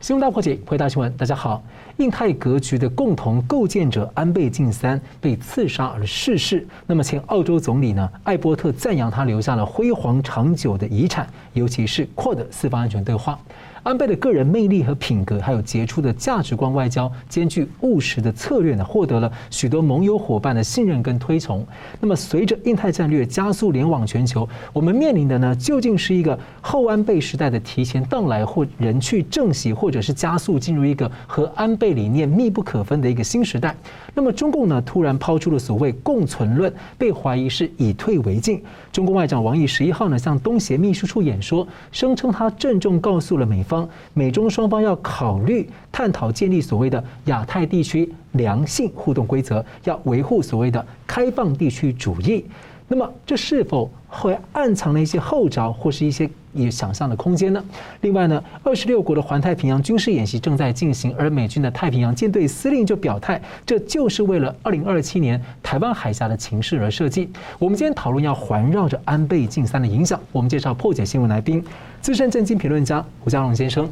新闻大破解，回答新闻。大家好，印太格局的共同构建者安倍晋三被刺杀而逝世。那么前澳洲总理呢，艾伯特赞扬他留下了辉煌长久的遗产，尤其是扩的四方安全对话。安倍的个人魅力和品格，还有杰出的价值观外交，兼具务实的策略呢，获得了许多盟友伙伴的信任跟推崇。那么，随着印太战略加速联网全球，我们面临的呢，究竟是一个后安倍时代的提前到来，或人去政席，或者是加速进入一个和安倍理念密不可分的一个新时代？那么，中共呢，突然抛出了所谓共存论，被怀疑是以退为进。中共外长王毅十一号呢，向东协秘书处演说，声称他郑重告诉了美方。美中双方要考虑探讨建立所谓的亚太地区良性互动规则，要维护所谓的开放地区主义。那么，这是否会暗藏了一些后招，或是一些也想象的空间呢？另外呢，二十六国的环太平洋军事演习正在进行，而美军的太平洋舰队司令就表态，这就是为了二零二七年台湾海峡的情势而设计。我们今天讨论要环绕着安倍晋三的影响，我们介绍破解新闻来宾，资深政经评论家吴家龙先生。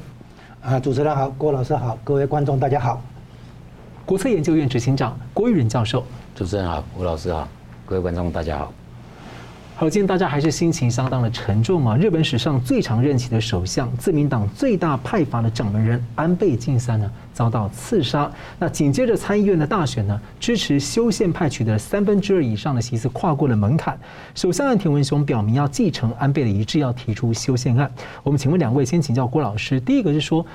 啊，主持人好，郭老师好，各位观众大家好。国策研究院执行长郭玉仁教授。主持人好，吴老师好，各位观众大家好。好，今天大家还是心情相当的沉重啊！日本史上最长任期的首相，自民党最大派阀的掌门人安倍晋三呢，遭到刺杀。那紧接着参议院的大选呢，支持修宪派取得三分之二以上的席次，跨过了门槛。首相岸田文雄表明要继承安倍的遗志，要提出修宪案。我们请问两位，先请教郭老师。第一个是说，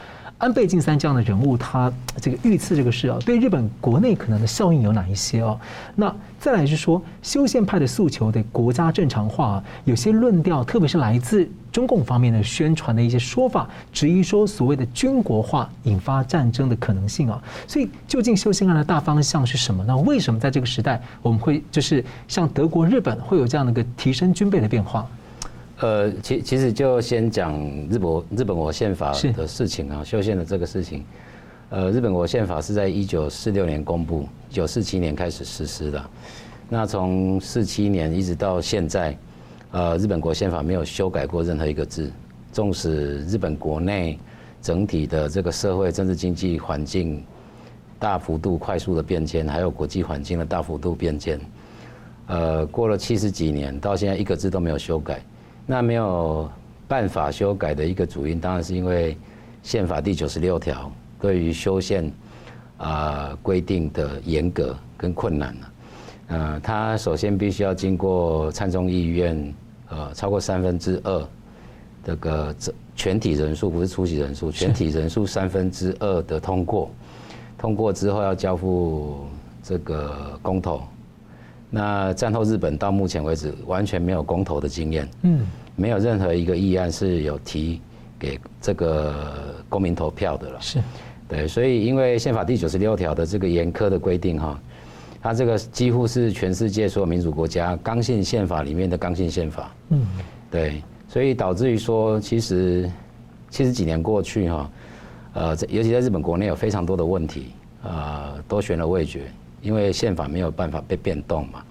安倍晋三这样的人物，他这个遇刺这个事啊，对日本国内可能的效应有哪一些哦？那再来是说，修宪派的诉求的国家正常化，有些论调，特别是来自中共方面的宣传的一些说法，质疑说所谓的军国化引发战争的可能性啊。所以，究竟修宪案的大方向是什么？那为什么在这个时代，我们会就是像德国、日本会有这样的一个提升军备的变化？呃，其其实就先讲日本日本国宪法的事情啊，修宪的这个事情。呃，日本国宪法是在一九四六年公布，一九四七年开始实施的。那从四七年一直到现在，呃，日本国宪法没有修改过任何一个字。纵使日本国内整体的这个社会、政治、经济环境大幅度、快速的变迁，还有国际环境的大幅度变迁，呃，过了七十几年，到现在一个字都没有修改。那没有办法修改的一个主因，当然是因为宪法第九十六条对于修宪啊规定的严格跟困难了。呃，他首先必须要经过参众议院呃超过三分之二这个全体人数，不是出席人数，全体人数三分之二的通过，通过之后要交付这个公投。那战后日本到目前为止完全没有公投的经验，嗯，没有任何一个议案是有提给这个公民投票的了，是，对，所以因为宪法第九十六条的这个严苛的规定哈，它这个几乎是全世界所有民主国家刚性宪法里面的刚性宪法，嗯，对，所以导致于说，其实七十几年过去哈，呃，尤其在日本国内有非常多的问题，呃，都悬了未决。因为宪法没有办法被变动嘛，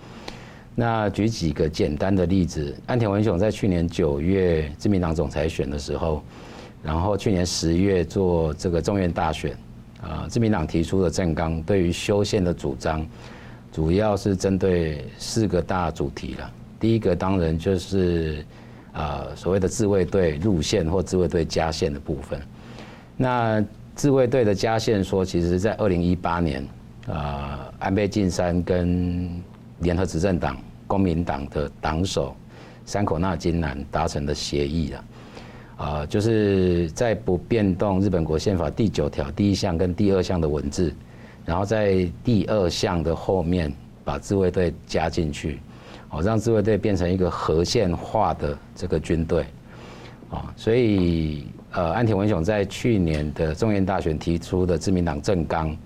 那举几个简单的例子，安田文雄在去年九月自民党总裁选的时候，然后去年十月做这个众院大选，啊，自民党提出的政纲对于修宪的主张，主要是针对四个大主题了。第一个当然就是啊所谓的自卫队入宪或自卫队加宪的部分。那自卫队的加宪说，其实在二零一八年。呃，安倍晋三跟联合执政党公民党的党首山口那金男达成的协议了，呃，就是在不变动日本国宪法第九条第一项跟第二项的文字，然后在第二项的后面把自卫队加进去，哦，让自卫队变成一个合宪化的这个军队，啊，所以呃，安田文雄在去年的众院大选提出的自民党政纲。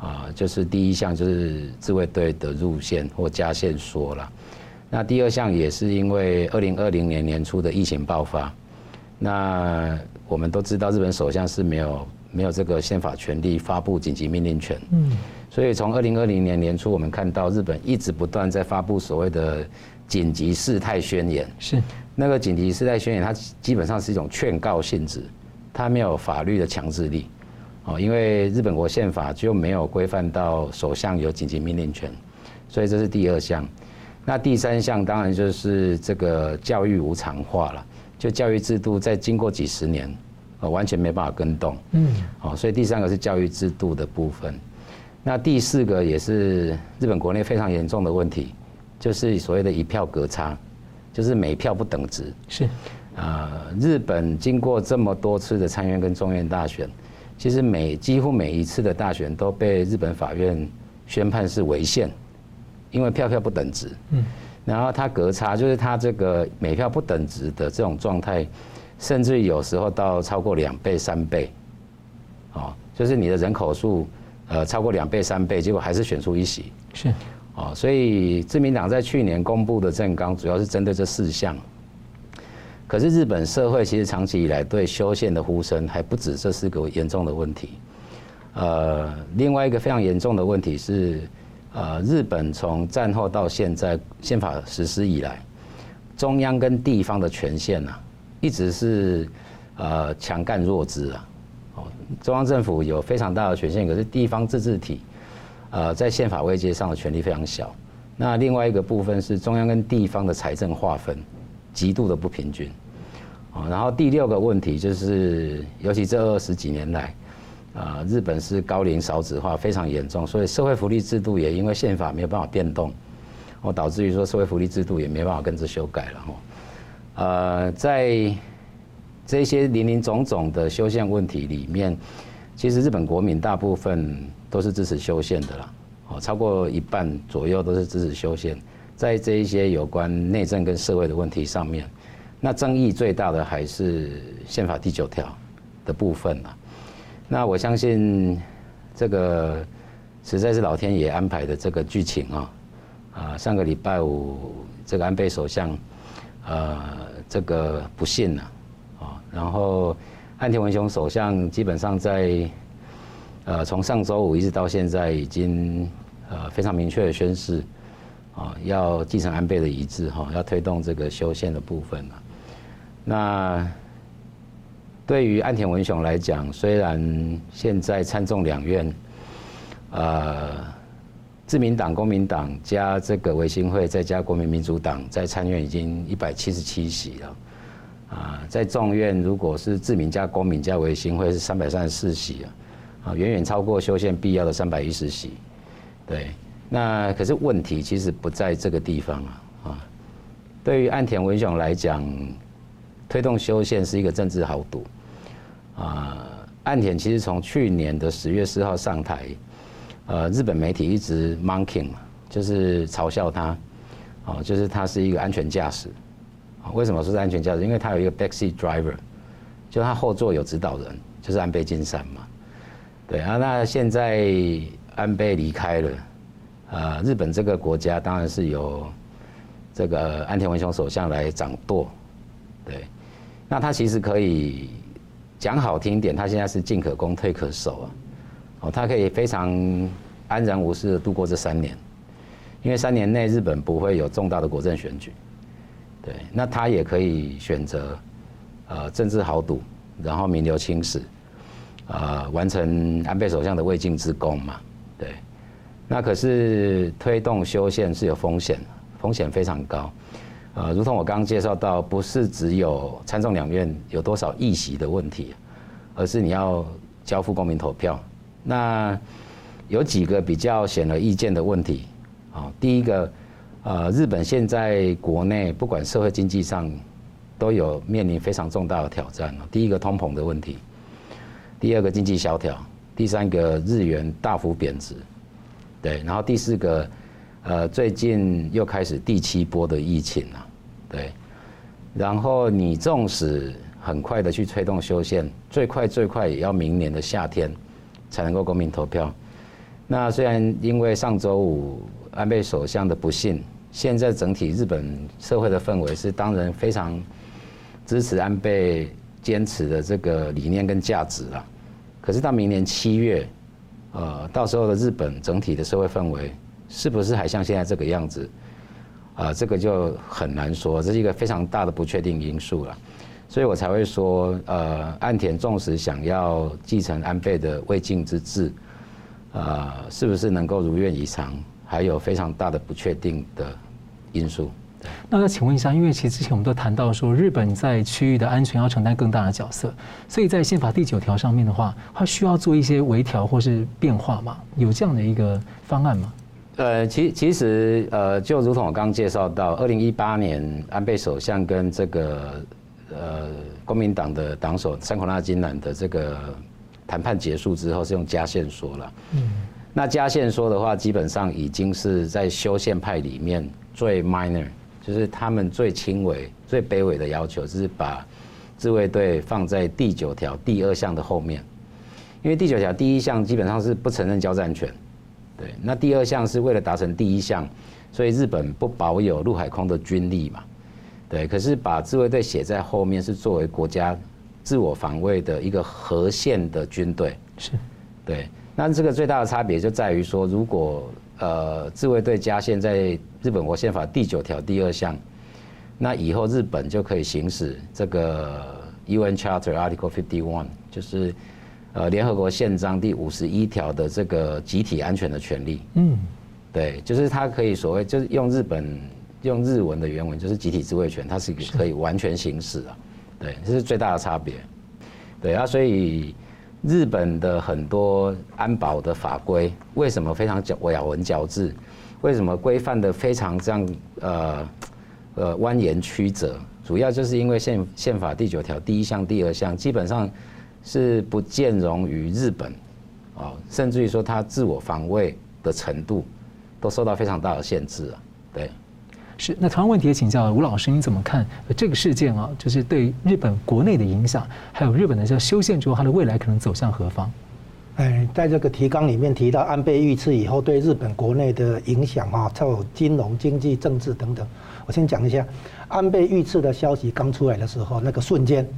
啊，就是第一项就是自卫队的入线或加线说了，那第二项也是因为二零二零年年初的疫情爆发，那我们都知道日本首相是没有没有这个宪法权利发布紧急命令权，嗯，所以从二零二零年年初我们看到日本一直不断在发布所谓的紧急事态宣言，是。那个紧急事态宣言，它基本上是一种劝告性质，它没有法律的强制力，哦，因为日本国宪法就没有规范到首相有紧急命令权，所以这是第二项。那第三项当然就是这个教育无偿化了，就教育制度在经过几十年，呃，完全没办法跟动，嗯，哦，所以第三个是教育制度的部分。那第四个也是日本国内非常严重的问题，就是所谓的一票隔差，就是每票不等值。是，呃，日本经过这么多次的参院跟中院大选，其实每几乎每一次的大选都被日本法院宣判是违宪，因为票票不等值。嗯，然后它格差，就是它这个每票不等值的这种状态。甚至有时候到超过两倍、三倍，哦，就是你的人口数，呃，超过两倍、三倍，结果还是选出一席。是，哦，所以自民党在去年公布的政纲主要是针对这四项。可是日本社会其实长期以来对修宪的呼声还不止这四个严重的问题。呃，另外一个非常严重的问题是，呃，日本从战后到现在宪法实施以来，中央跟地方的权限啊。一直是呃强干弱枝啊，哦，中央政府有非常大的权限，可是地方自治体呃在宪法位阶上的权力非常小。那另外一个部分是中央跟地方的财政划分极度的不平均，啊，然后第六个问题就是，尤其这二十几年来，啊，日本是高龄少子化非常严重，所以社会福利制度也因为宪法没有办法变动，哦，导致于说社会福利制度也没办法跟着修改了哈。呃，在这些林林总总的修宪问题里面，其实日本国民大部分都是支持修宪的啦，哦，超过一半左右都是支持修宪。在这一些有关内政跟社会的问题上面，那争议最大的还是宪法第九条的部分啦。那我相信这个实在是老天爷安排的这个剧情啊，啊，上个礼拜五这个安倍首相，呃。这个不幸了，啊，然后岸田文雄首相基本上在，呃，从上周五一直到现在，已经呃非常明确的宣示，啊，要继承安倍的遗志，哈，要推动这个修宪的部分了。那对于岸田文雄来讲，虽然现在参众两院，呃。自民党、公民党加这个维新会，再加国民民主党，在参院已经一百七十七席了。啊，在众院如果是自民加公民加维新会是三百三十四席啊，啊，远远超过修宪必要的三百一十席。对，那可是问题其实不在这个地方啊。啊，对于岸田文雄来讲，推动修宪是一个政治豪赌。啊，岸田其实从去年的十月四号上台。呃，日本媒体一直 mocking，就是嘲笑他，哦，就是他是一个安全驾驶，为什么说是安全驾驶？因为他有一个 backseat driver，就他后座有指导人，就是安倍晋三嘛。对啊，那现在安倍离开了，呃，日本这个国家当然是由这个安田文雄首相来掌舵，对，那他其实可以讲好听点，他现在是进可攻退可守啊。哦，他可以非常安然无事的度过这三年，因为三年内日本不会有重大的国政选举，对，那他也可以选择，呃，政治豪赌，然后名留青史，呃，完成安倍首相的未竟之功嘛，对，那可是推动修宪是有风险，风险非常高，呃，如同我刚刚介绍到，不是只有参众两院有多少议席的问题，而是你要交付公民投票。那有几个比较显而易见的问题，啊，第一个，呃，日本现在国内不管社会经济上都有面临非常重大的挑战。第一个通膨的问题，第二个经济萧条，第三个日元大幅贬值，对，然后第四个，呃，最近又开始第七波的疫情了，对，然后你纵使很快的去推动修宪，最快最快也要明年的夏天。才能够公民投票。那虽然因为上周五安倍首相的不幸，现在整体日本社会的氛围是当然非常支持安倍坚持的这个理念跟价值了。可是到明年七月，呃，到时候的日本整体的社会氛围是不是还像现在这个样子？啊，这个就很难说，这是一个非常大的不确定因素了。所以我才会说，呃，岸田纵使想要继承安倍的未竟之志，呃，是不是能够如愿以偿，还有非常大的不确定的因素。那要请问一下，因为其实之前我们都谈到说，日本在区域的安全要承担更大的角色，所以在宪法第九条上面的话，它需要做一些微调或是变化吗？有这样的一个方案吗？呃，其其实呃，就如同我刚刚介绍到，二零一八年安倍首相跟这个呃国民党的党首山口那金男的这个谈判结束之后，是用加宪说了。嗯。那加宪说的话，基本上已经是在修宪派里面最 minor。就是他们最轻微、最卑微的要求，就是把自卫队放在第九条第二项的后面，因为第九条第一项基本上是不承认交战权，对，那第二项是为了达成第一项，所以日本不保有陆海空的军力嘛，对，可是把自卫队写在后面是作为国家自我防卫的一个核线的军队，是，对，那这个最大的差别就在于说，如果呃，自卫队加宪在日本国宪法第九条第二项，那以后日本就可以行使这个 UN Charter Article Fifty One，就是呃联合国宪章第五十一条的这个集体安全的权利。嗯，对，就是它可以所谓就是用日本用日文的原文就是集体自卫权，它是可以完全行使啊。对，这是最大的差别。对啊，所以。日本的很多安保的法规为什么非常咬咬文嚼字？为什么规范的非常这样呃呃蜿蜒曲折？主要就是因为宪宪法第九条第一项、第二项基本上是不见容于日本，哦，甚至于说它自我防卫的程度都受到非常大的限制啊，对。是，那同样问题也请教吴老师，你怎么看这个事件啊？就是对日本国内的影响，还有日本的这修宪之后，它的未来可能走向何方？哎，在这个提纲里面提到安倍遇刺以后对日本国内的影响啊，有金融、经济、政治等等。我先讲一下，安倍遇刺的消息刚出来的时候，那个瞬间，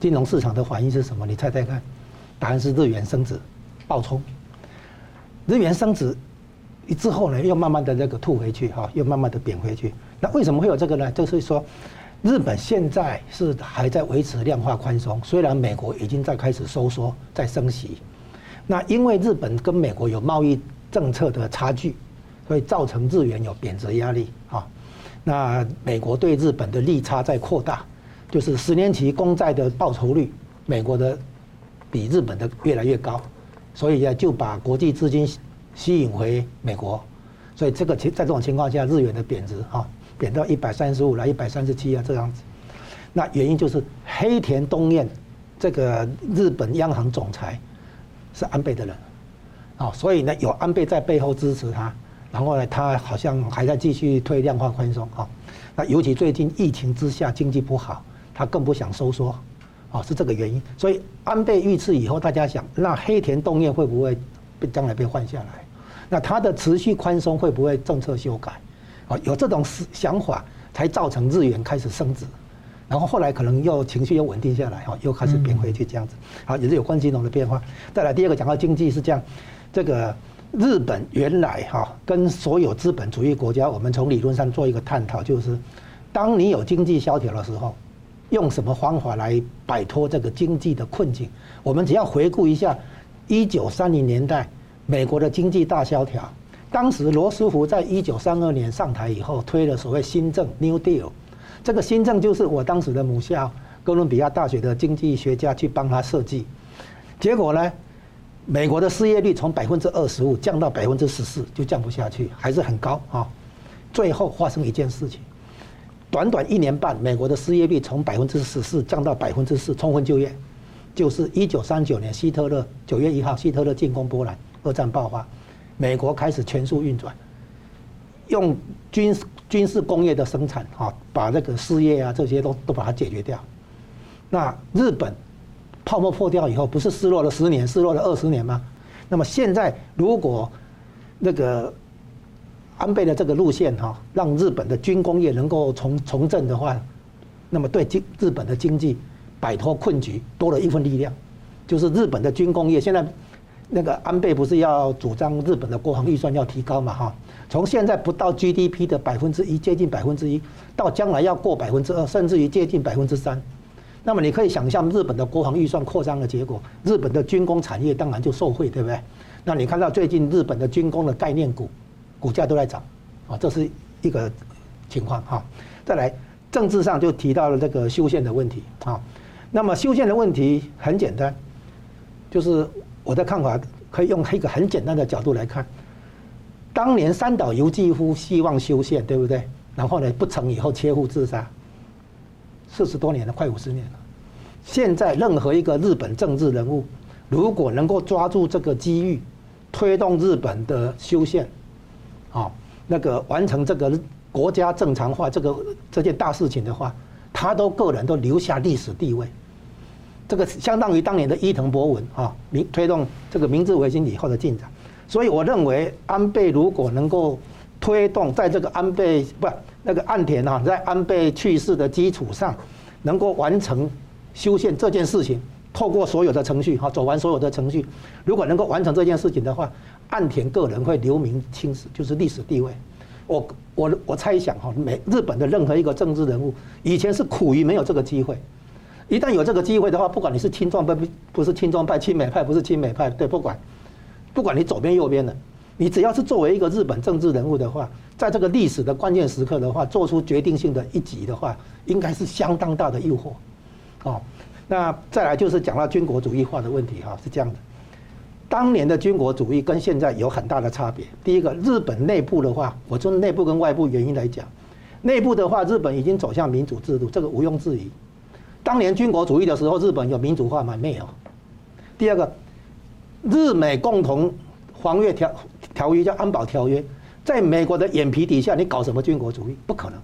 金融市场的反应是什么？你猜猜看？答案是日元升值，暴冲。日元升值之后呢，又慢慢的这个吐回去哈，又慢慢的贬回去。那为什么会有这个呢？就是说，日本现在是还在维持量化宽松，虽然美国已经在开始收缩、在升息。那因为日本跟美国有贸易政策的差距，所以造成日元有贬值压力啊。那美国对日本的利差在扩大，就是十年期公债的报酬率，美国的比日本的越来越高，所以呢就把国际资金吸引回美国。所以这个情在这种情况下，日元的贬值哈。贬到一百三十五来一百三十七啊，这样子，那原因就是黑田东彦这个日本央行总裁是安倍的人，啊，所以呢有安倍在背后支持他，然后呢他好像还在继续推量化宽松啊，那尤其最近疫情之下经济不好，他更不想收缩，啊是这个原因，所以安倍遇刺以后，大家想那黑田东彦会不会被将来被换下来？那他的持续宽松会不会政策修改？啊，有这种思想法，才造成日元开始升值，然后后来可能又情绪又稳定下来，哈，又开始贬回去这样子，好，也是有关金融的变化。再来第二个讲到经济是这样，这个日本原来哈跟所有资本主义国家，我们从理论上做一个探讨，就是当你有经济萧条的时候，用什么方法来摆脱这个经济的困境？我们只要回顾一下一九三零年代美国的经济大萧条。当时罗斯福在一九三二年上台以后，推了所谓新政 （New Deal）。这个新政就是我当时的母校哥伦比亚大学的经济学家去帮他设计。结果呢，美国的失业率从百分之二十五降到百分之十四，就降不下去，还是很高啊。最后发生一件事情，短短一年半，美国的失业率从百分之十四降到百分之四，充分就业。就是一九三九年希特勒九月一号，希特勒进攻波兰，二战爆发。美国开始全速运转，用军事军事工业的生产啊，把这个失业啊这些都都把它解决掉。那日本泡沫破掉以后，不是失落了十年，失落了二十年吗？那么现在如果那个安倍的这个路线哈，让日本的军工业能够重重振的话，那么对经日本的经济摆脱困局多了一份力量，就是日本的军工业现在。那个安倍不是要主张日本的国防预算要提高嘛？哈，从现在不到 GDP 的百分之一，接近百分之一，到将来要过百分之二，甚至于接近百分之三。那么你可以想象日本的国防预算扩张的结果，日本的军工产业当然就受惠，对不对？那你看到最近日本的军工的概念股，股价都在涨，啊，这是一个情况哈。再来，政治上就提到了这个修宪的问题啊。那么修宪的问题很简单，就是我的看法可以用一个很简单的角度来看。当年三岛由纪夫希望修宪，对不对？然后呢，不成以后切腹自杀。四十多年了，快五十年了。现在任何一个日本政治人物，如果能够抓住这个机遇，推动日本的修宪，啊，那个完成这个国家正常化这个这件大事情的话，他都个人都留下历史地位。这个相当于当年的伊藤博文啊，明推动这个明治维新以后的进展。所以我认为安倍如果能够推动，在这个安倍不那个岸田啊，在安倍去世的基础上，能够完成修宪这件事情，透过所有的程序哈，走完所有的程序，如果能够完成这件事情的话，岸田个人会留名青史，就是历史地位。我我我猜想哈，每日本的任何一个政治人物，以前是苦于没有这个机会，一旦有这个机会的话，不管你是亲中派不不是亲中派，亲美派不是亲美派，对，不管。不管你左边右边的，你只要是作为一个日本政治人物的话，在这个历史的关键时刻的话，做出决定性的一击的话，应该是相当大的诱惑。哦，那再来就是讲到军国主义化的问题哈，是这样的。当年的军国主义跟现在有很大的差别。第一个，日本内部的话，我从内部跟外部原因来讲，内部的话，日本已经走向民主制度，这个毋庸置疑。当年军国主义的时候，日本有民主化吗？没有。第二个。日美共同防御条条约叫安保条约，在美国的眼皮底下，你搞什么军国主义？不可能。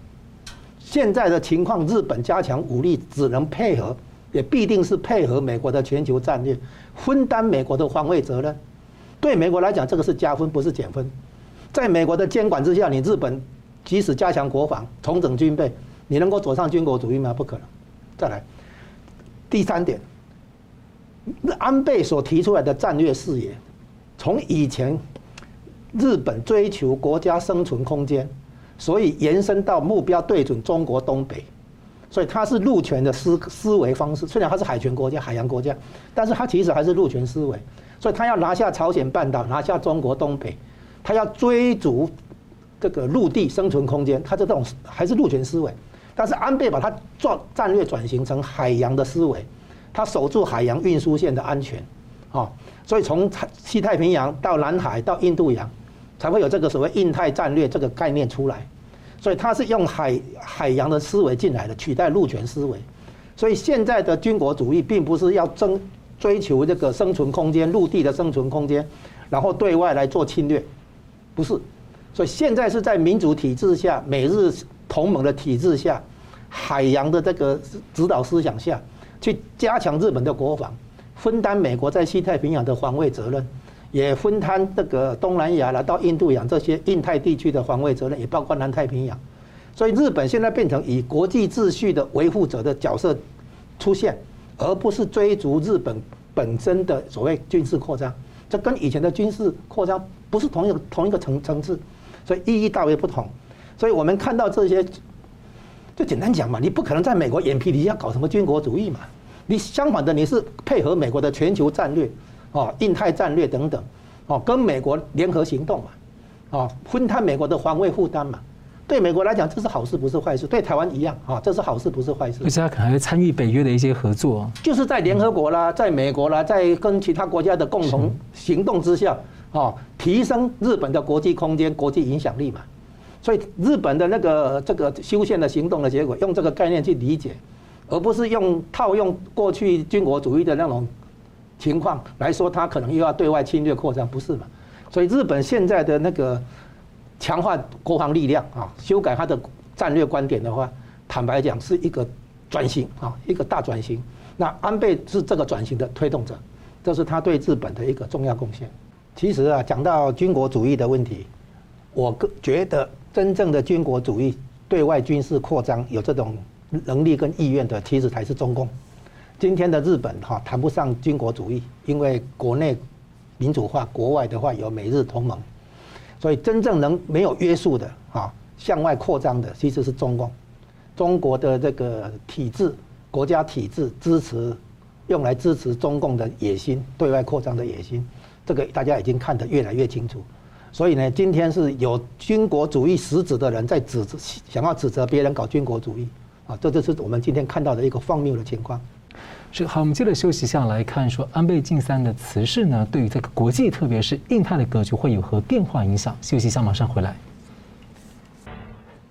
现在的情况，日本加强武力只能配合，也必定是配合美国的全球战略，分担美国的防卫责任。对美国来讲，这个是加分，不是减分。在美国的监管之下，你日本即使加强国防、重整军备，你能够走上军国主义吗？不可能。再来，第三点。安倍所提出来的战略视野，从以前日本追求国家生存空间，所以延伸到目标对准中国东北，所以它是陆权的思思维方式。虽然它是海权国家、海洋国家，但是它其实还是陆权思维。所以他要拿下朝鲜半岛，拿下中国东北，他要追逐这个陆地生存空间，他这种还是陆权思维。但是安倍把它做战略转型成海洋的思维。他守住海洋运输线的安全，啊，所以从西太平洋到南海到印度洋，才会有这个所谓印太战略这个概念出来。所以他是用海海洋的思维进来的，取代陆权思维。所以现在的军国主义并不是要争追求这个生存空间，陆地的生存空间，然后对外来做侵略，不是。所以现在是在民主体制下，美日同盟的体制下，海洋的这个指导思想下。去加强日本的国防，分担美国在西太平洋的防卫责任，也分摊这个东南亚来到印度洋这些印太地区的防卫责任，也包括南太平洋。所以日本现在变成以国际秩序的维护者的角色出现，而不是追逐日本本身的所谓军事扩张。这跟以前的军事扩张不是同一个同一个层层次，所以意义大为不同。所以我们看到这些。就简单讲嘛，你不可能在美国眼皮底下搞什么军国主义嘛。你相反的，你是配合美国的全球战略，哦，印太战略等等，哦，跟美国联合行动嘛，哦，分摊美国的防卫负担嘛。对美国来讲，这是好事，不是坏事。对台湾一样，啊，这是好事，不是坏事。而且他可能参与北约的一些合作，就是在联合国啦，在美国啦，在跟其他国家的共同行动之下，啊，提升日本的国际空间、国际影响力嘛。所以日本的那个这个修宪的行动的结果，用这个概念去理解，而不是用套用过去军国主义的那种情况来说，他可能又要对外侵略扩张，不是嘛？所以日本现在的那个强化国防力量啊，修改他的战略观点的话，坦白讲是一个转型啊，一个大转型。那安倍是这个转型的推动者，这是他对日本的一个重要贡献。其实啊，讲到军国主义的问题，我个觉得。真正的军国主义对外军事扩张有这种能力跟意愿的，其实才是中共。今天的日本哈谈不上军国主义，因为国内民主化，国外的话有美日同盟，所以真正能没有约束的哈向外扩张的，其实是中共。中国的这个体制国家体制支持，用来支持中共的野心，对外扩张的野心，这个大家已经看得越来越清楚。所以呢，今天是有军国主义实质的人在指责，想要指责别人搞军国主义，啊，这就是我们今天看到的一个荒谬的情况。是好，我们接着休息一下来看，说安倍晋三的辞世呢，对于这个国际，特别是印太的格局会有何变化影响？休息一下，马上回来。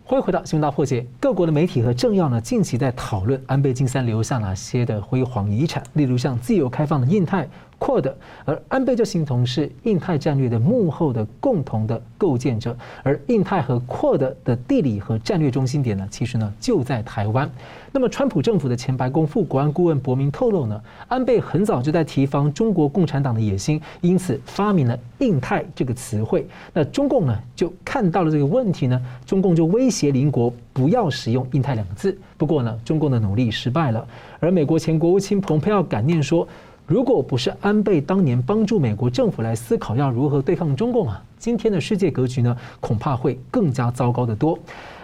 欢迎回到新闻大破解。各国的媒体和政要呢，近期在讨论安倍晋三留下哪些的辉煌遗产，例如像自由开放的印太。扩的而安倍就形同是印太战略的幕后的共同的构建者，而印太和扩的的地理和战略中心点呢，其实呢就在台湾。那么，川普政府的前白宫副国安顾问伯明透露呢，安倍很早就在提防中国共产党的野心，因此发明了“印太”这个词汇。那中共呢就看到了这个问题呢，中共就威胁邻国不要使用“印太”两个字。不过呢，中共的努力失败了，而美国前国务卿蓬佩奥感念说。如果不是安倍当年帮助美国政府来思考要如何对抗中共啊，今天的世界格局呢，恐怕会更加糟糕得多。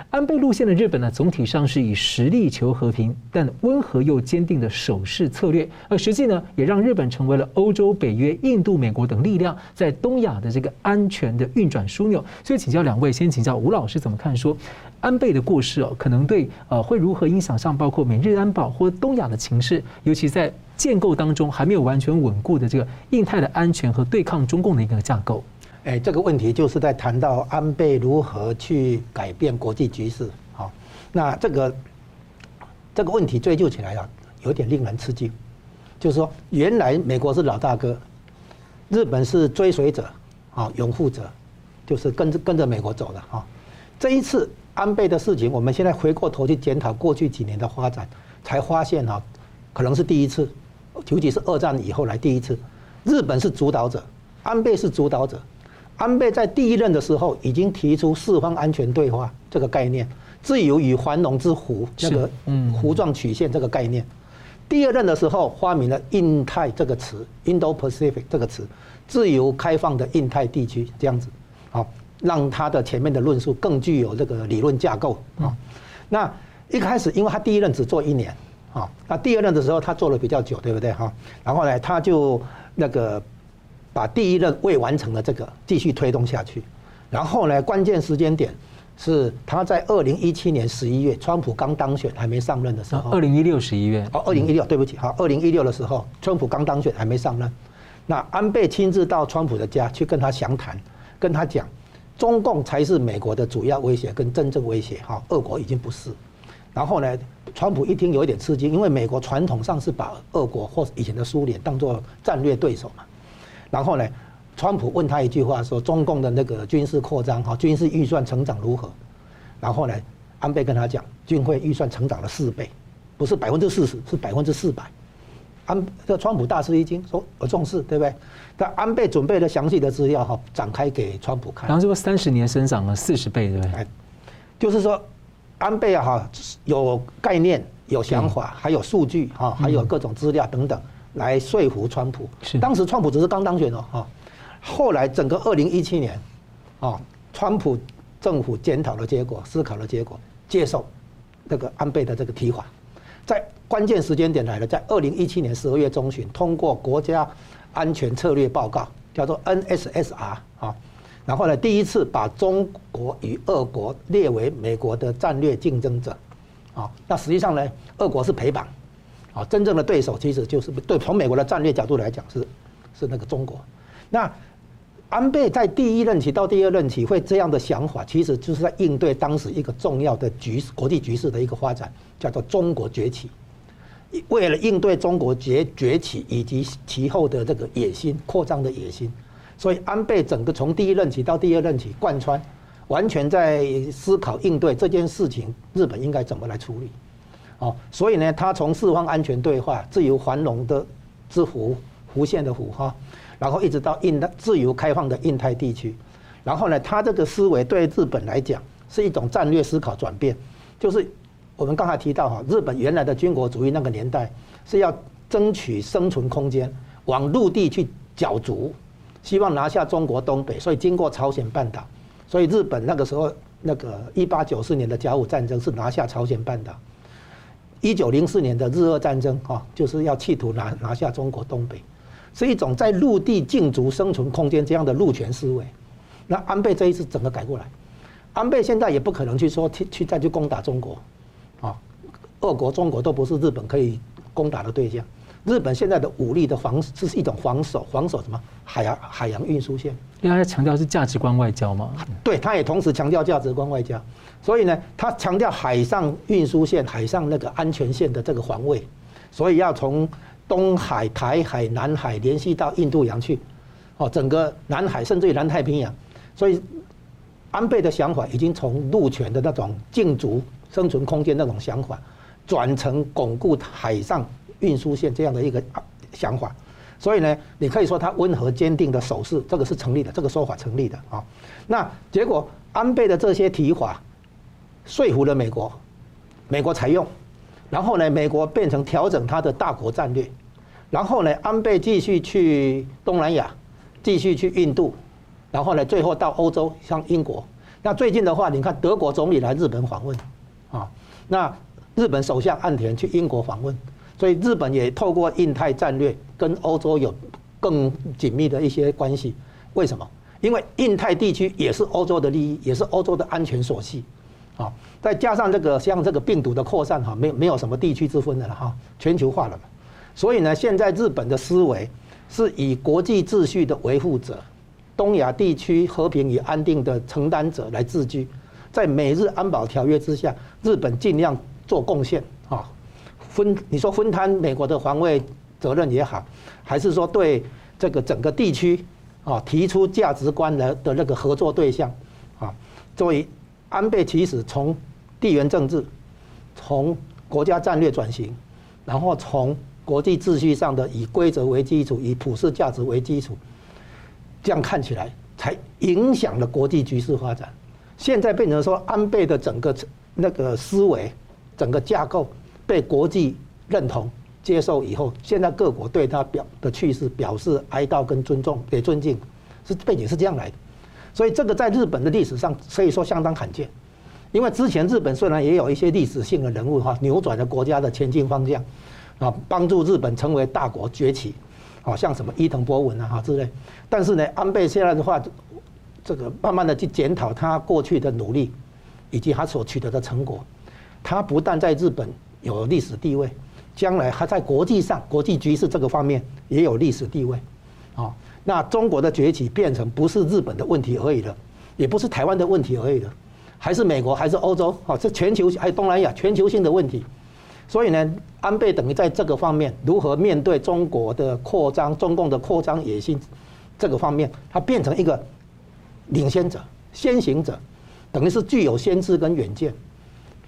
安倍路线的日本呢，总体上是以实力求和平，但温和又坚定的守势策略，而实际呢，也让日本成为了欧洲、北约、印度、美国等力量在东亚的这个安全的运转枢纽。所以，请教两位，先请教吴老师怎么看说安倍的过世哦，可能对呃会如何影响上包括美日安保或东亚的情势，尤其在。建构当中还没有完全稳固的这个印太的安全和对抗中共的一个架构。哎，这个问题就是在谈到安倍如何去改变国际局势。好，那这个这个问题追究起来啊，有点令人吃惊。就是说，原来美国是老大哥，日本是追随者，啊，拥护者，就是跟着跟着美国走的啊。这一次安倍的事情，我们现在回过头去检讨过去几年的发展，才发现啊，可能是第一次。尤其是二战以后来第一次，日本是主导者，安倍是主导者。安倍在第一任的时候已经提出四方安全对话这个概念，自由与繁荣之弧那个弧状曲线这个概念。第二任的时候发明了印太这个词，Indo-Pacific 这个词，自由开放的印太地区这样子，好，让他的前面的论述更具有这个理论架构啊。那一开始因为他第一任只做一年。啊，那第二任的时候他做了比较久，对不对哈？然后呢，他就那个把第一任未完成的这个继续推动下去。然后呢，关键时间点是他在二零一七年十一月，川普刚当选还没上任的时候。二零一六十一月。哦，二零一六，对不起，好，二零一六的时候，川普刚当选还没上任。那安倍亲自到川普的家去跟他详谈，跟他讲，中共才是美国的主要威胁跟真正威胁，哈，俄国已经不是。然后呢，川普一听有一点吃惊，因为美国传统上是把俄国或以前的苏联当作战略对手嘛。然后呢，川普问他一句话说：“中共的那个军事扩张，哈，军事预算成长如何？”然后呢，安倍跟他讲，军费预算成长了四倍，不是百分之四十，是百分之四百。安这川普大吃一惊，说：“我重视，对不对？”但安倍准备了详细的资料，哈，展开给川普看。然后这个三十年增长了四十倍，对不对？就是说。安倍啊，哈，有概念、有想法，还有数据，哈，还有各种资料等等，来说服川普。是，当时川普只是刚当选哦，哈，后来整个二零一七年，啊，川普政府检讨的结果、思考的结果，接受这个安倍的这个提法，在关键时间点来了，在二零一七年十二月中旬通过国家安全策略报告，叫做 NSSR 啊。然后呢，第一次把中国与俄国列为美国的战略竞争者，啊，那实际上呢，俄国是陪绑，啊，真正的对手其实就是对从美国的战略角度来讲是是那个中国。那安倍在第一任期到第二任期会这样的想法，其实就是在应对当时一个重要的局势，国际局势的一个发展，叫做中国崛起。为了应对中国崛崛起以及其后的这个野心扩张的野心。所以安倍整个从第一任期到第二任期贯穿，完全在思考应对这件事情，日本应该怎么来处理？哦，所以呢，他从四方安全对话、自由繁荣的之弧弧线的弧哈，然后一直到印自由开放的印太地区，然后呢，他这个思维对日本来讲是一种战略思考转变，就是我们刚才提到哈，日本原来的军国主义那个年代是要争取生存空间，往陆地去角逐。希望拿下中国东北，所以经过朝鲜半岛，所以日本那个时候那个一八九四年的甲午战争是拿下朝鲜半岛。一九零四年的日俄战争啊，就是要企图拿拿下中国东北，是一种在陆地竞逐生存空间这样的陆权思维。那安倍这一次整个改过来，安倍现在也不可能去说去去再去攻打中国，啊，俄国、中国都不是日本可以攻打的对象。日本现在的武力的防这是一种防守，防守什么海洋海洋运输线？因为他强调是价值观外交嘛。对，他也同时强调价值观外交，所以呢，他强调海上运输线、海上那个安全线的这个防卫，所以要从东海、台海、南海联系到印度洋去，哦，整个南海甚至于南太平洋，所以安倍的想法已经从陆权的那种竞逐生存空间那种想法，转成巩固海上。运输线这样的一个想法，所以呢，你可以说他温和坚定的手势，这个是成立的，这个说法成立的啊。那结果安倍的这些提法说服了美国，美国采用，然后呢，美国变成调整他的大国战略，然后呢，安倍继续去东南亚，继续去印度，然后呢，最后到欧洲，像英国。那最近的话，你看德国总理来日本访问啊，那日本首相岸田去英国访问。所以日本也透过印太战略跟欧洲有更紧密的一些关系。为什么？因为印太地区也是欧洲的利益，也是欧洲的安全所系。啊，再加上这个像这个病毒的扩散哈，没有没有什么地区之分的了哈，全球化了嘛。所以呢，现在日本的思维是以国际秩序的维护者、东亚地区和平与安定的承担者来自居。在美日安保条约之下，日本尽量做贡献。分你说分摊美国的防卫责任也好，还是说对这个整个地区啊提出价值观的的那个合作对象啊，作为安倍其实从地缘政治，从国家战略转型，然后从国际秩序上的以规则为基础，以普世价值为基础，这样看起来才影响了国际局势发展。现在变成说安倍的整个那个思维，整个架构。被国际认同接受以后，现在各国对他表的去世表示哀悼跟尊重，给尊敬，是背景是这样来的。所以这个在日本的历史上可以说相当罕见，因为之前日本虽然也有一些历史性的人物哈，扭转了国家的前进方向，啊，帮助日本成为大国崛起，好像什么伊藤博文啊哈之类，但是呢，安倍现在的话，这个慢慢的去检讨他过去的努力，以及他所取得的成果，他不但在日本。有历史地位，将来还在国际上、国际局势这个方面也有历史地位，啊，那中国的崛起变成不是日本的问题而已了，也不是台湾的问题而已了，还是美国，还是欧洲，啊，这全球还有东南亚全球性的问题。所以呢，安倍等于在这个方面如何面对中国的扩张、中共的扩张野心这个方面，他变成一个领先者、先行者，等于是具有先知跟远见。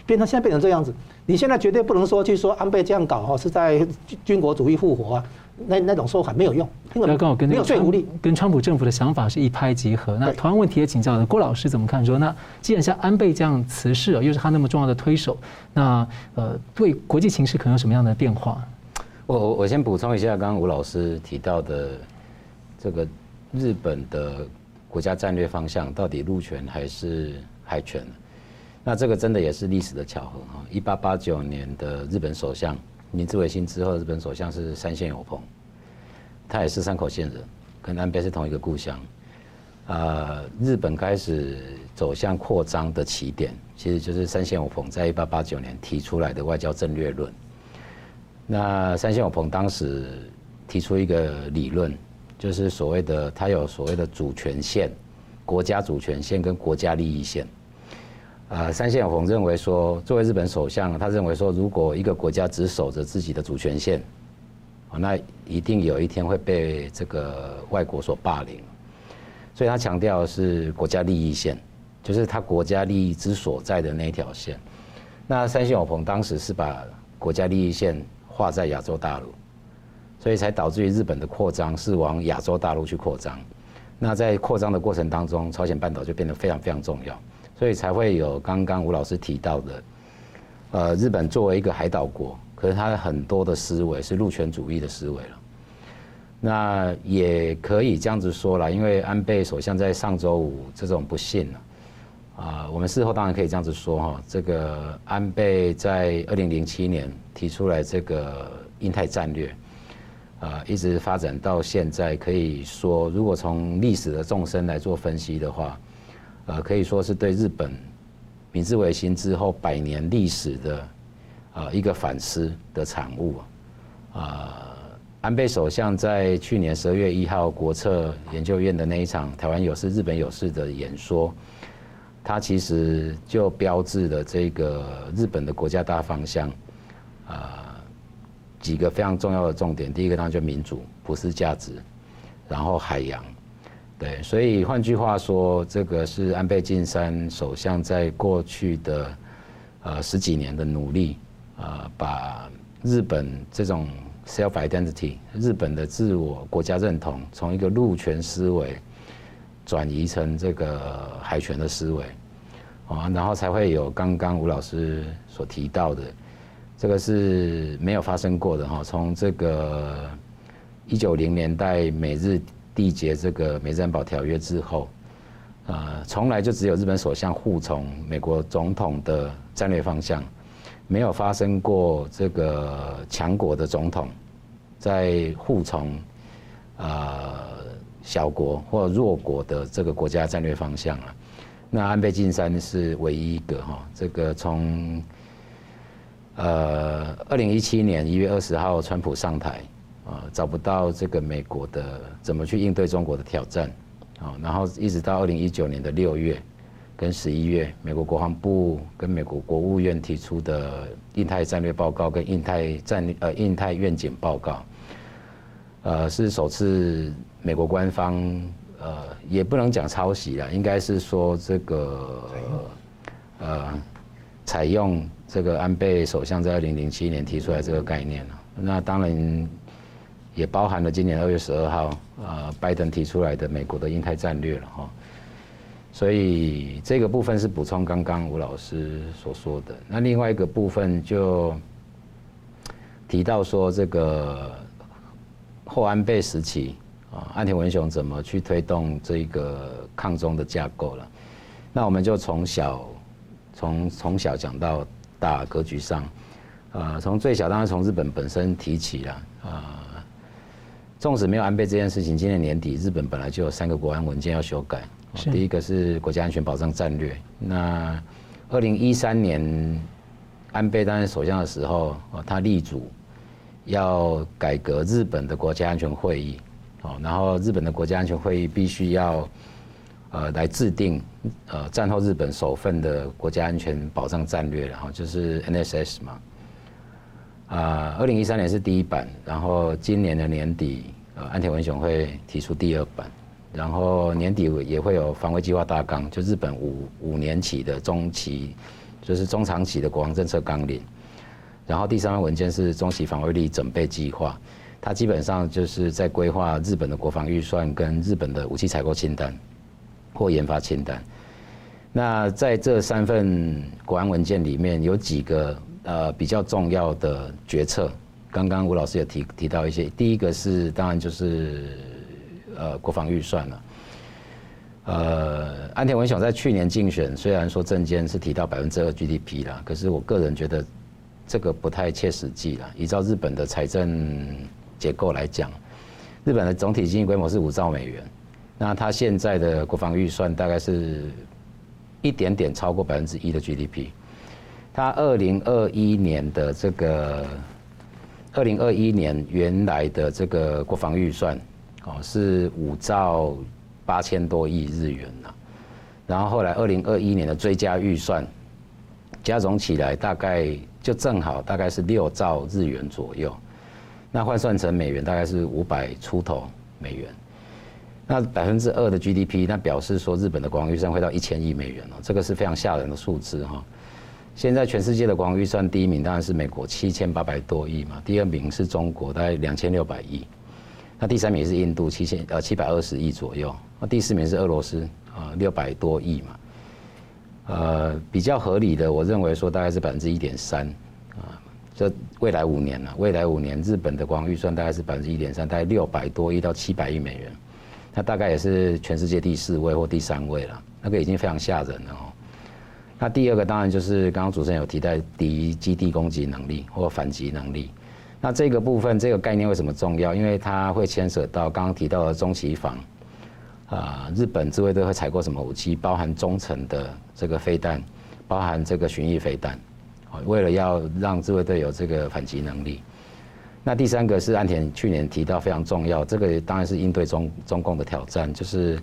变成现在变成这样子，你现在绝对不能说去说安倍这样搞哈是在军国主义复活啊，那那种说法没有用，刚好跟没有说服力，跟川普政府的想法是一拍即合。那同样问题也请教的郭老师怎么看？说那既然像安倍这样辞世又是他那么重要的推手，那呃对国际形势可能有什么样的变化？我我我先补充一下，刚刚吴老师提到的这个日本的国家战略方向到底陆权还是海权？那这个真的也是历史的巧合哈！一八八九年的日本首相明治维新之后，日本首相是山县有朋，他也是山口县人，跟安倍是同一个故乡。啊，日本开始走向扩张的起点，其实就是山县有朋在一八八九年提出来的外交战略论。那山县有朋当时提出一个理论，就是所谓的他有所谓的主权线、国家主权线跟国家利益线。啊，山县有朋认为说，作为日本首相，他认为说，如果一个国家只守着自己的主权线，那一定有一天会被这个外国所霸凌。所以他强调是国家利益线，就是他国家利益之所在的那一条线。那山县有朋当时是把国家利益线画在亚洲大陆，所以才导致于日本的扩张是往亚洲大陆去扩张。那在扩张的过程当中，朝鲜半岛就变得非常非常重要。所以才会有刚刚吴老师提到的，呃，日本作为一个海岛国，可是它很多的思维是陆权主义的思维了。那也可以这样子说了，因为安倍首相在上周五这种不幸啊，我们事后当然可以这样子说哈，这个安倍在二零零七年提出来这个印太战略，啊，一直发展到现在，可以说如果从历史的纵深来做分析的话，呃，可以说是对日本明治维新之后百年历史的啊一个反思的产物啊。安倍首相在去年十二月一号国策研究院的那一场台湾有事、日本有事的演说。它其实就标志了这个日本的国家大方向，啊，几个非常重要的重点。第一个当然就民主、普世价值，然后海洋，对。所以换句话说，这个是安倍晋三首相在过去的呃十几年的努力，啊，把日本这种 self identity 日本的自我国家认同，从一个陆权思维。转移成这个海权的思维，啊，然后才会有刚刚吴老师所提到的，这个是没有发生过的哈。从这个一九零年代美日缔结这个美日安保条约之后，啊，从来就只有日本首相护从美国总统的战略方向，没有发生过这个强国的总统在护从啊。小国或弱国的这个国家战略方向啊，那安倍晋三是唯一一个哈，这个从呃二零一七年一月二十号川普上台啊，找不到这个美国的怎么去应对中国的挑战啊，然后一直到二零一九年的六月跟十一月，美国国防部跟美国国务院提出的印太战略报告跟印太战略呃印太愿景报告，呃是首次。美国官方呃也不能讲抄袭了，应该是说这个呃采用这个安倍首相在二零零七年提出来这个概念了。那当然也包含了今年二月十二号呃拜登提出来的美国的印太战略了哈。所以这个部分是补充刚刚吴老师所说的。那另外一个部分就提到说这个后安倍时期。啊，岸田文雄怎么去推动这个抗中的架构了？那我们就从小从从小讲到大格局上，啊，从最小当然从日本本身提起了啊。纵使没有安倍这件事情，今年年底日本本来就有三个国安文件要修改，第一个是国家安全保障战略。那二零一三年安倍担任首相的时候，他力主要改革日本的国家安全会议。哦，然后日本的国家安全会议必须要，呃，来制定呃战后日本首份的国家安全保障战略，然后就是 NSS 嘛。啊，二零一三年是第一版，然后今年的年底，呃，安田文雄会提出第二版，然后年底也会有防卫计划大纲，就日本五五年期的中期，就是中长期的国防政策纲领，然后第三份文件是中期防卫力准备计划。它基本上就是在规划日本的国防预算跟日本的武器采购清单或研发清单。那在这三份国安文件里面，有几个呃比较重要的决策。刚刚吴老师也提提到一些，第一个是当然就是呃国防预算了。呃，安田文雄在去年竞选，虽然说政见是提到百分之二 GDP 啦，可是我个人觉得这个不太切实际了。依照日本的财政结构来讲，日本的总体经济规模是五兆美元，那它现在的国防预算大概是一点点超过百分之一的 GDP。它二零二一年的这个二零二一年原来的这个国防预算哦是五兆八千多亿日元呐，然后后来二零二一年的追加预算加总起来大概就正好大概是六兆日元左右。那换算成美元大概是五百出头美元，那百分之二的 GDP，那表示说日本的国防预算会到一千亿美元哦，这个是非常吓人的数字哈。现在全世界的国防预算第一名当然是美国七千八百多亿嘛，第二名是中国大概两千六百亿，那第三名是印度七千呃七百二十亿左右，那第四名是俄罗斯啊六百多亿嘛，呃比较合理的我认为说大概是百分之一点三啊。这未来五年呢？未来五年日本的国防预算大概是百分之一点三，大概六百多亿到七百亿美元，那大概也是全世界第四位或第三位了，那个已经非常吓人了哦。那第二个当然就是刚刚主持人有提到敌基地攻击能力或反击能力。那这个部分这个概念为什么重要？因为它会牵涉到刚刚提到的中期防啊，日本自卫队会采购什么武器，包含中程的这个飞弹，包含这个巡弋飞弹，为了要让自卫队有这个反击能力。那第三个是安田去年提到非常重要，这个当然是应对中中共的挑战，就是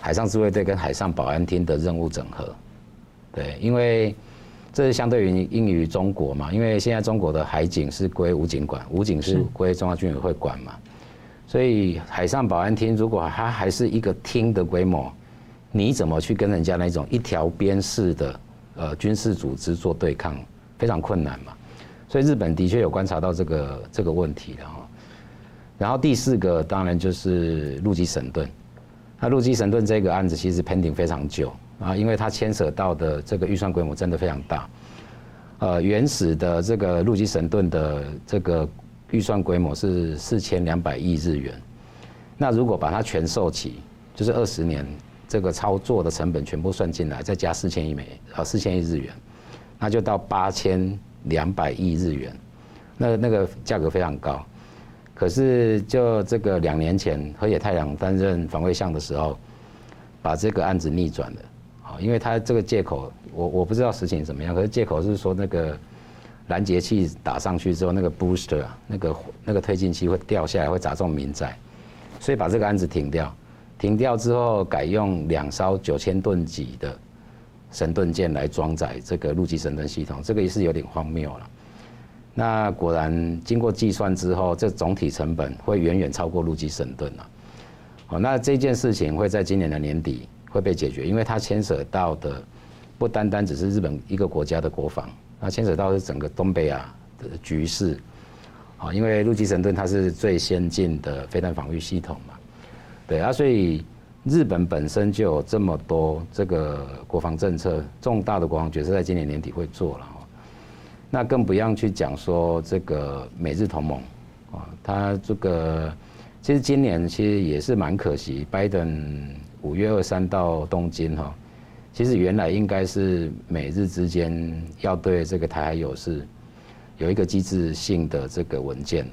海上自卫队跟海上保安厅的任务整合。对，因为这是相对于应于中国嘛，因为现在中国的海警是归武警管，武警是归中央军委会管嘛，所以海上保安厅如果它还是一个厅的规模，你怎么去跟人家那种一条边式的呃军事组织做对抗，非常困难嘛。所以日本的确有观察到这个这个问题的哈。然后第四个当然就是陆基神盾，那陆基神盾这个案子其实 pending 非常久。啊，因为它牵扯到的这个预算规模真的非常大，呃，原始的这个陆基神盾的这个预算规模是四千两百亿日元，那如果把它全售起，就是二十年这个操作的成本全部算进来，再加四千亿美啊四千亿日元，那就到八千两百亿日元，那那个价格非常高，可是就这个两年前河野太郎担任防卫相的时候，把这个案子逆转了。因为他这个借口，我我不知道实情怎么样，可是借口是说那个拦截器打上去之后，那个 booster 啊那个那个推进器会掉下来，会砸中民宅，所以把这个案子停掉。停掉之后，改用两艘九千吨级的神盾舰来装载这个陆基神盾系统，这个也是有点荒谬了。那果然经过计算之后，这总体成本会远远超过陆基神盾了。好，那这件事情会在今年的年底。会被解决，因为它牵涉到的不单单只是日本一个国家的国防，它牵涉到是整个东北亚的局势。啊，因为陆基神盾它是最先进的飞弹防御系统嘛，对啊，所以日本本身就有这么多这个国防政策重大的国防决策，在今年年底会做了。那更不要去讲说这个美日同盟啊，它这个其实今年其实也是蛮可惜，拜登。五月二三到东京哈，其实原来应该是美日之间要对这个台海有事有一个机制性的这个文件，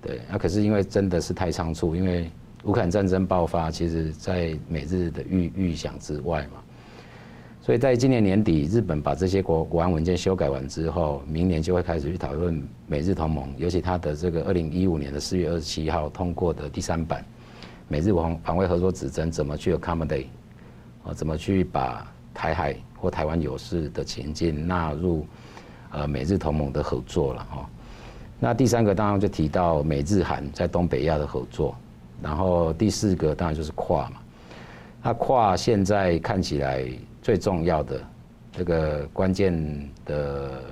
对，那可是因为真的是太仓促，因为乌克兰战争爆发，其实在美日的预预想之外嘛，所以在今年年底，日本把这些国国安文件修改完之后，明年就会开始去讨论美日同盟，尤其他的这个二零一五年的四月二十七号通过的第三版。美日防防卫合作指针怎么去 accommodate 啊？怎么去把台海或台湾有事的情境纳入呃美日同盟的合作了哈？那第三个当然就提到美日韩在东北亚的合作，然后第四个当然就是跨嘛。那跨现在看起来最重要的这个关键的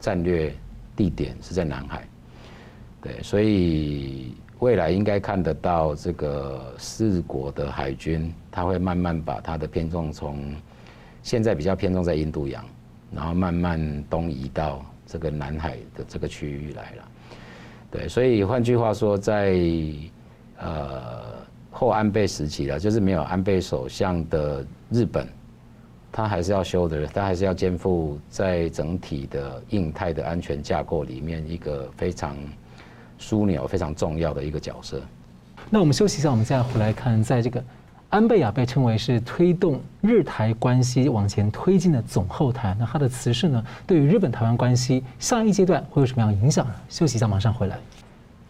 战略地点是在南海，对，所以。未来应该看得到这个四国的海军，他会慢慢把它的偏重从现在比较偏重在印度洋，然后慢慢东移到这个南海的这个区域来了。对，所以换句话说，在呃后安倍时期了，就是没有安倍首相的日本，他还是要修的，他还是要肩负在整体的印太的安全架构里面一个非常。枢纽非常重要的一个角色。那我们休息一下，我们再回来看，在这个安倍啊被称为是推动日台关系往前推进的总后台，那他的辞世呢，对于日本台湾关系下一阶段会有什么样的影响呢？休息一下，马上回来。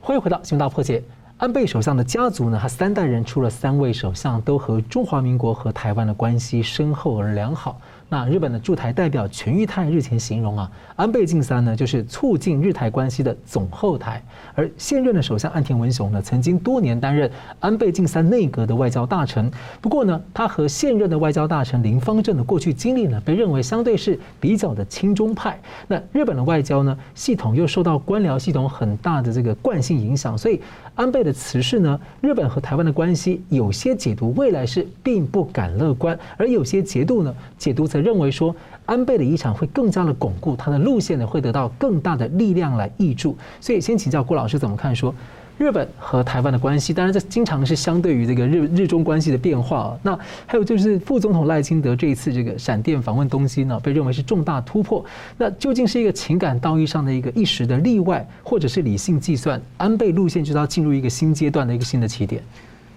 欢迎回到新闻大破解。安倍首相的家族呢，他三代人出了三位首相，都和中华民国和台湾的关系深厚而良好。那日本的驻台代表全玉泰日前形容啊，安倍晋三呢就是促进日台关系的总后台，而现任的首相岸田文雄呢，曾经多年担任安倍晋三内阁的外交大臣。不过呢，他和现任的外交大臣林芳正的过去经历呢，被认为相对是比较的亲中派。那日本的外交呢系统又受到官僚系统很大的这个惯性影响，所以安倍的辞世呢，日本和台湾的关系有些解读未来是并不敢乐观，而有些解读呢解读则。认为说安倍的遗产会更加的巩固，他的路线呢会得到更大的力量来挹注。所以先请教郭老师怎么看说日本和台湾的关系，当然这经常是相对于这个日日中关系的变化。那还有就是副总统赖清德这一次这个闪电访问东京呢，被认为是重大突破。那究竟是一个情感道义上的一个一时的例外，或者是理性计算，安倍路线就是要进入一个新阶段的一个新的起点？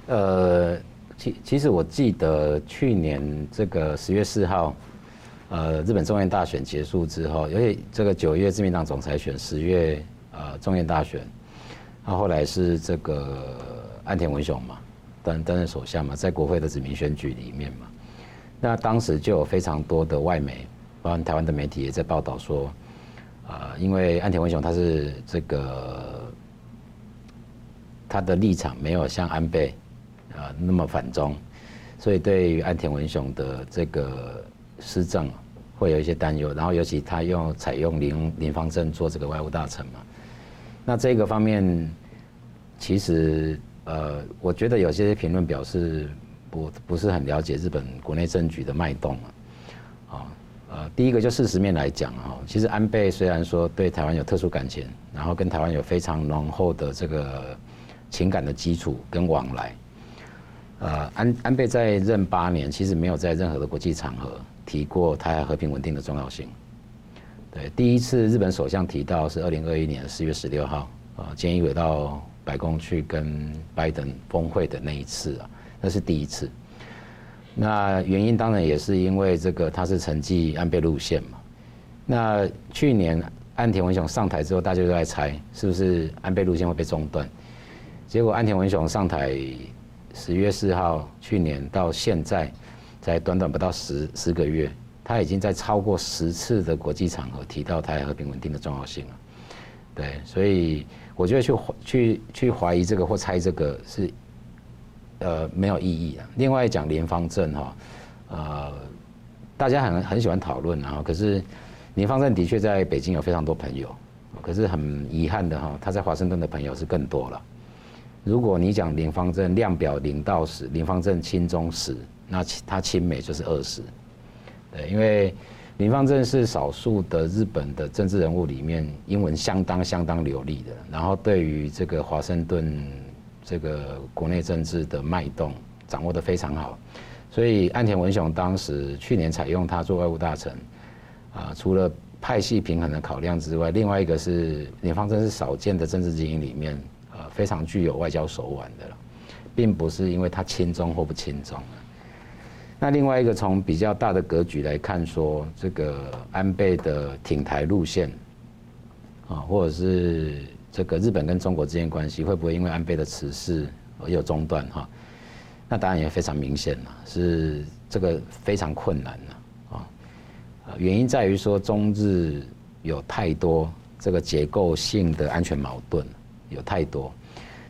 呃，其其实我记得去年这个十月四号，呃，日本众院大选结束之后，因为这个九月自民党总裁选，十月呃众院大选。他后来是这个岸田文雄嘛，担担任首相嘛，在国会的指名选举里面嘛，那当时就有非常多的外媒，包括台湾的媒体也在报道说，啊，因为岸田文雄他是这个他的立场没有像安倍啊那么反中，所以对于岸田文雄的这个施政会有一些担忧，然后尤其他用采用林林芳正做这个外务大臣嘛。那这个方面，其实呃，我觉得有些评论表示不不是很了解日本国内政局的脉动啊。啊，呃，第一个就事实面来讲啊，其实安倍虽然说对台湾有特殊感情，然后跟台湾有非常浓厚的这个情感的基础跟往来，呃，安安倍在任八年，其实没有在任何的国际场合提过台海和平稳定的重要性。对，第一次日本首相提到是二零二一年四月十六号，啊，菅义伟到白宫去跟拜登峰会的那一次啊，那是第一次。那原因当然也是因为这个他是承继安倍路线嘛。那去年岸田文雄上台之后，大家都在猜是不是安倍路线会被中断。结果岸田文雄上台十月四号，去年到现在才短短不到十十个月。他已经在超过十次的国际场合提到台海和平稳定的重要性了，对，所以我觉得去去去怀疑这个或猜这个是，呃，没有意义的。另外讲林芳正哈，呃，大家很很喜欢讨论啊，可是林芳正的确在北京有非常多朋友，可是很遗憾的哈，他在华盛顿的朋友是更多了。如果你讲林芳正量表零到十，林芳正亲中十，那他亲美就是二十。对，因为林芳正是少数的日本的政治人物里面英文相当相当流利的，然后对于这个华盛顿这个国内政治的脉动掌握得非常好，所以岸田文雄当时去年采用他做外务大臣，啊，除了派系平衡的考量之外，另外一个是林芳正是少见的政治精英里面，呃，非常具有外交手腕的了，并不是因为他亲中或不亲中。那另外一个从比较大的格局来看，说这个安倍的挺台路线，啊，或者是这个日本跟中国之间关系会不会因为安倍的辞世而有中断哈？那答案也非常明显了，是这个非常困难了啊。原因在于说中日有太多这个结构性的安全矛盾，有太多。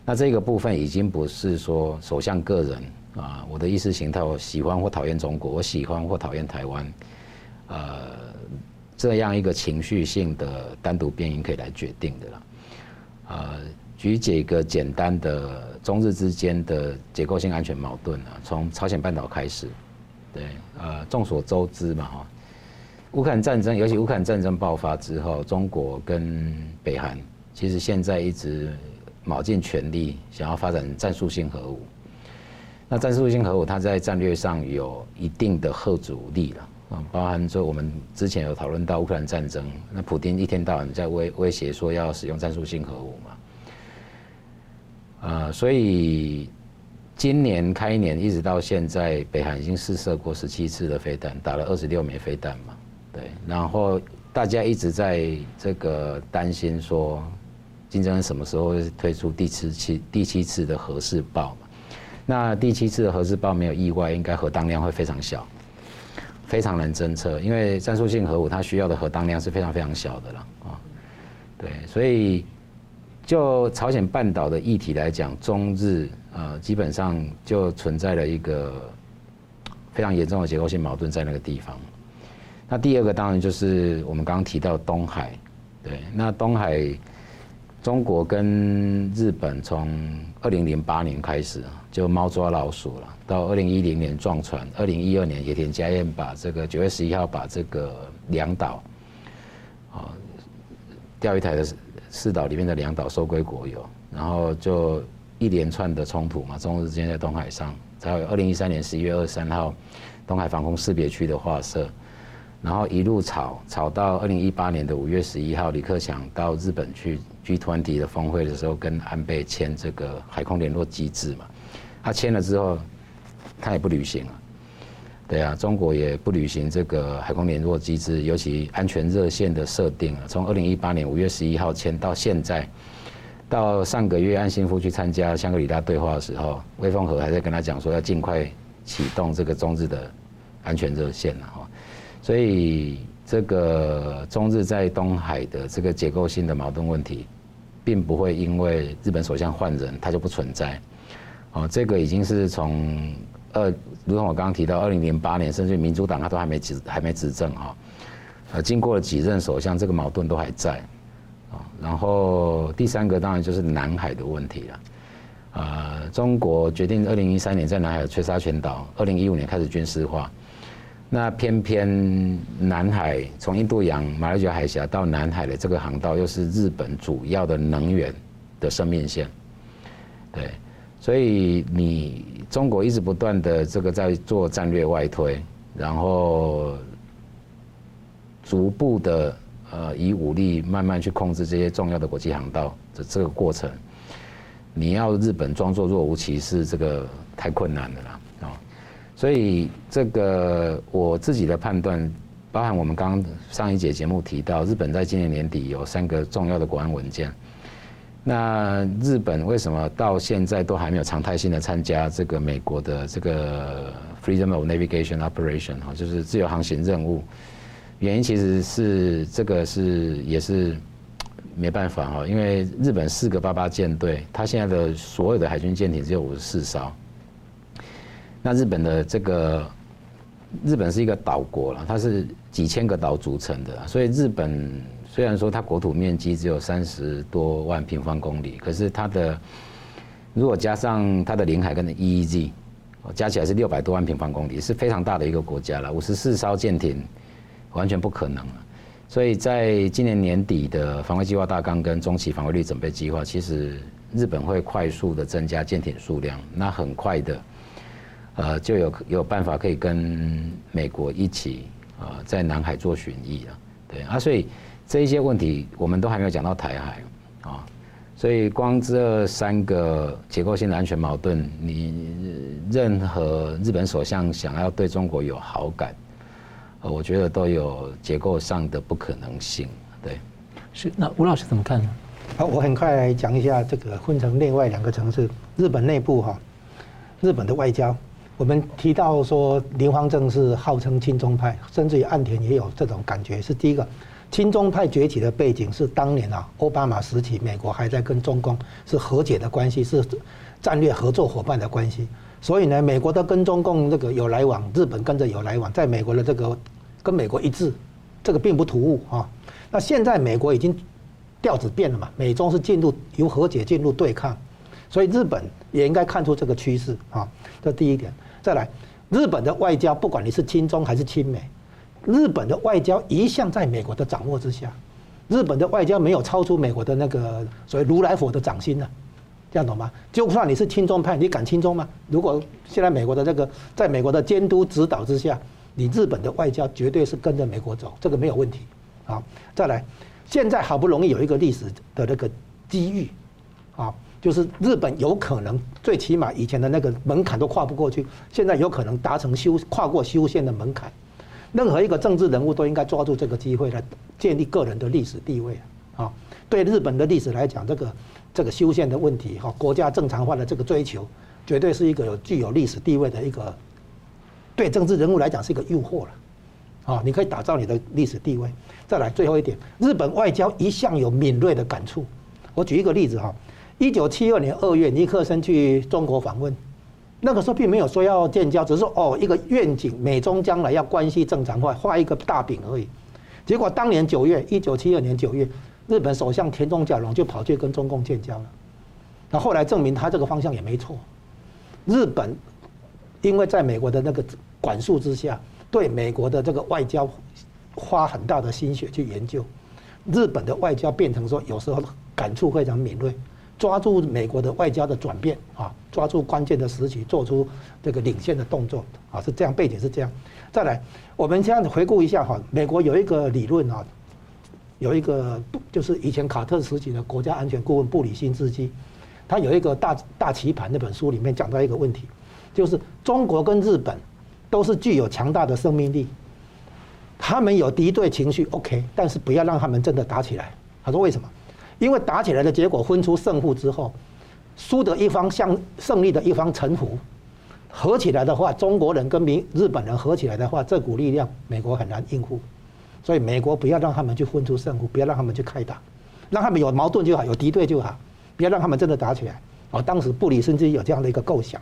那这个部分已经不是说首相个人。啊，我的意识形态，我喜欢或讨厌中国，我喜欢或讨厌台湾，呃，这样一个情绪性的单独变音可以来决定的了。呃，举几个简单的中日之间的结构性安全矛盾啊，从朝鲜半岛开始，对，呃，众所周知嘛哈，乌克兰战争，尤其乌克兰战争爆发之后，中国跟北韩其实现在一直卯尽全力想要发展战术性核武。那战术性核武，它在战略上有一定的后阻力了啊，包含说我们之前有讨论到乌克兰战争，那普丁一天到晚在威威胁说要使用战术性核武嘛，啊，所以今年开年一直到现在，北韩已经试射过十七次的飞弹，打了二十六枚飞弹嘛，对，然后大家一直在这个担心说，金正恩什么时候会推出第七次第七次的核试爆嘛？那第七次的核试爆没有意外，应该核当量会非常小，非常难侦测，因为战术性核武它需要的核当量是非常非常小的了啊。对，所以就朝鲜半岛的议题来讲，中日呃基本上就存在了一个非常严重的结构性矛盾在那个地方。那第二个当然就是我们刚刚提到东海，对，那东海中国跟日本从二零零八年开始就猫抓老鼠了，到二零一零年撞船，二零一二年野田佳彦把这个九月十一号把这个两岛，啊，钓鱼台的四岛里面的两岛收归国有，然后就一连串的冲突嘛，中日之间在东海上，才有二零一三年十一月二十三号东海防空识别区的划设，然后一路吵吵到二零一八年的五月十一号，李克强到日本去 G 团体的峰会的时候，跟安倍签这个海空联络机制嘛，他签了之后，他也不履行了。对啊，中国也不履行这个海空联络机制，尤其安全热线的设定啊，从二零一八年五月十一号签到现在，到上个月岸信夫去参加香格里拉对话的时候，魏凤和还在跟他讲说要尽快启动这个中日的安全热线了哈，所以这个中日在东海的这个结构性的矛盾问题，并不会因为日本首相换人，它就不存在，哦，这个已经是从。二，如同我刚刚提到，二零零八年，甚至民主党他都还没执还没执政哈，呃，经过了几任首相，这个矛盾都还在，啊，然后第三个当然就是南海的问题了，呃，中国决定二零一三年在南海吹沙群岛，二零一五年开始军事化，那偏偏南海从印度洋、马六甲海峡到南海的这个航道，又是日本主要的能源的生命线，对。所以你中国一直不断的这个在做战略外推，然后逐步的呃以武力慢慢去控制这些重要的国际航道的这个过程，你要日本装作若无其事，这个太困难了啦啊！所以这个我自己的判断，包含我们刚刚上一节节目提到，日本在今年年底有三个重要的国安文件。那日本为什么到现在都还没有常态性的参加这个美国的这个 Freedom of Navigation Operation 哈，就是自由航行任务？原因其实是这个是也是没办法哈，因为日本四个八八舰队，它现在的所有的海军舰艇只有五十四艘。那日本的这个日本是一个岛国了，它是几千个岛组成的，所以日本。虽然说它国土面积只有三十多万平方公里，可是它的如果加上它的领海跟的 EEZ，加起来是六百多万平方公里，是非常大的一个国家了。五十四艘舰艇完全不可能了。所以在今年年底的防卫计划大纲跟中期防卫力准备计划，其实日本会快速的增加舰艇数量，那很快的，呃，就有有办法可以跟美国一起啊，在南海做巡弋啊。对啊，所以。这一些问题我们都还没有讲到台海啊，所以光这三个结构性的安全矛盾，你任何日本首相想要对中国有好感，呃我觉得都有结构上的不可能性。对，是那吴老师怎么看呢？好，我很快来讲一下这个分成另外两个层次，日本内部哈，日本的外交，我们提到说林芳正是号称亲中派，甚至于岸田也有这种感觉，是第一个。亲中派崛起的背景是当年啊，奥巴马时期，美国还在跟中共是和解的关系，是战略合作伙伴的关系。所以呢，美国都跟中共这个有来往，日本跟着有来往，在美国的这个跟美国一致，这个并不突兀啊。那现在美国已经调子变了嘛，美中是进入由和解进入对抗，所以日本也应该看出这个趋势啊。这第一点，再来，日本的外交，不管你是亲中还是亲美。日本的外交一向在美国的掌握之下，日本的外交没有超出美国的那个所谓如来佛的掌心的，这样懂吗？就算你是亲中派，你敢亲中吗？如果现在美国的这个在美国的监督指导之下，你日本的外交绝对是跟着美国走，这个没有问题。好，再来，现在好不容易有一个历史的那个机遇，啊，就是日本有可能最起码以前的那个门槛都跨不过去，现在有可能达成修跨过修宪的门槛。任何一个政治人物都应该抓住这个机会来建立个人的历史地位啊！对日本的历史来讲，这个这个修宪的问题哈，国家正常化的这个追求，绝对是一个有具有历史地位的一个，对政治人物来讲是一个诱惑了啊！你可以打造你的历史地位。再来最后一点，日本外交一向有敏锐的感触。我举一个例子哈，一九七二年二月，尼克森去中国访问。那个时候并没有说要建交，只是说哦一个愿景，美中将来要关系正常化，画一个大饼而已。结果当年九月，一九七二年九月，日本首相田中角荣就跑去跟中共建交了。那后来证明他这个方向也没错。日本因为在美国的那个管束之下，对美国的这个外交花很大的心血去研究，日本的外交变成说有时候感触非常敏锐。抓住美国的外交的转变啊，抓住关键的时期，做出这个领先的动作啊，是这样，背景是这样。再来，我们这样回顾一下哈，美国有一个理论啊，有一个就是以前卡特时期的国家安全顾问布里辛斯基，他有一个大大棋盘那本书里面讲到一个问题，就是中国跟日本都是具有强大的生命力，他们有敌对情绪，OK，但是不要让他们真的打起来。他说为什么？因为打起来的结果分出胜负之后，输的一方向胜利的一方臣服，合起来的话，中国人跟民日本人合起来的话，这股力量美国很难应付，所以美国不要让他们去分出胜负，不要让他们去开打，让他们有矛盾就好，有敌对就好，不要让他们真的打起来。啊，当时布里森基有这样的一个构想，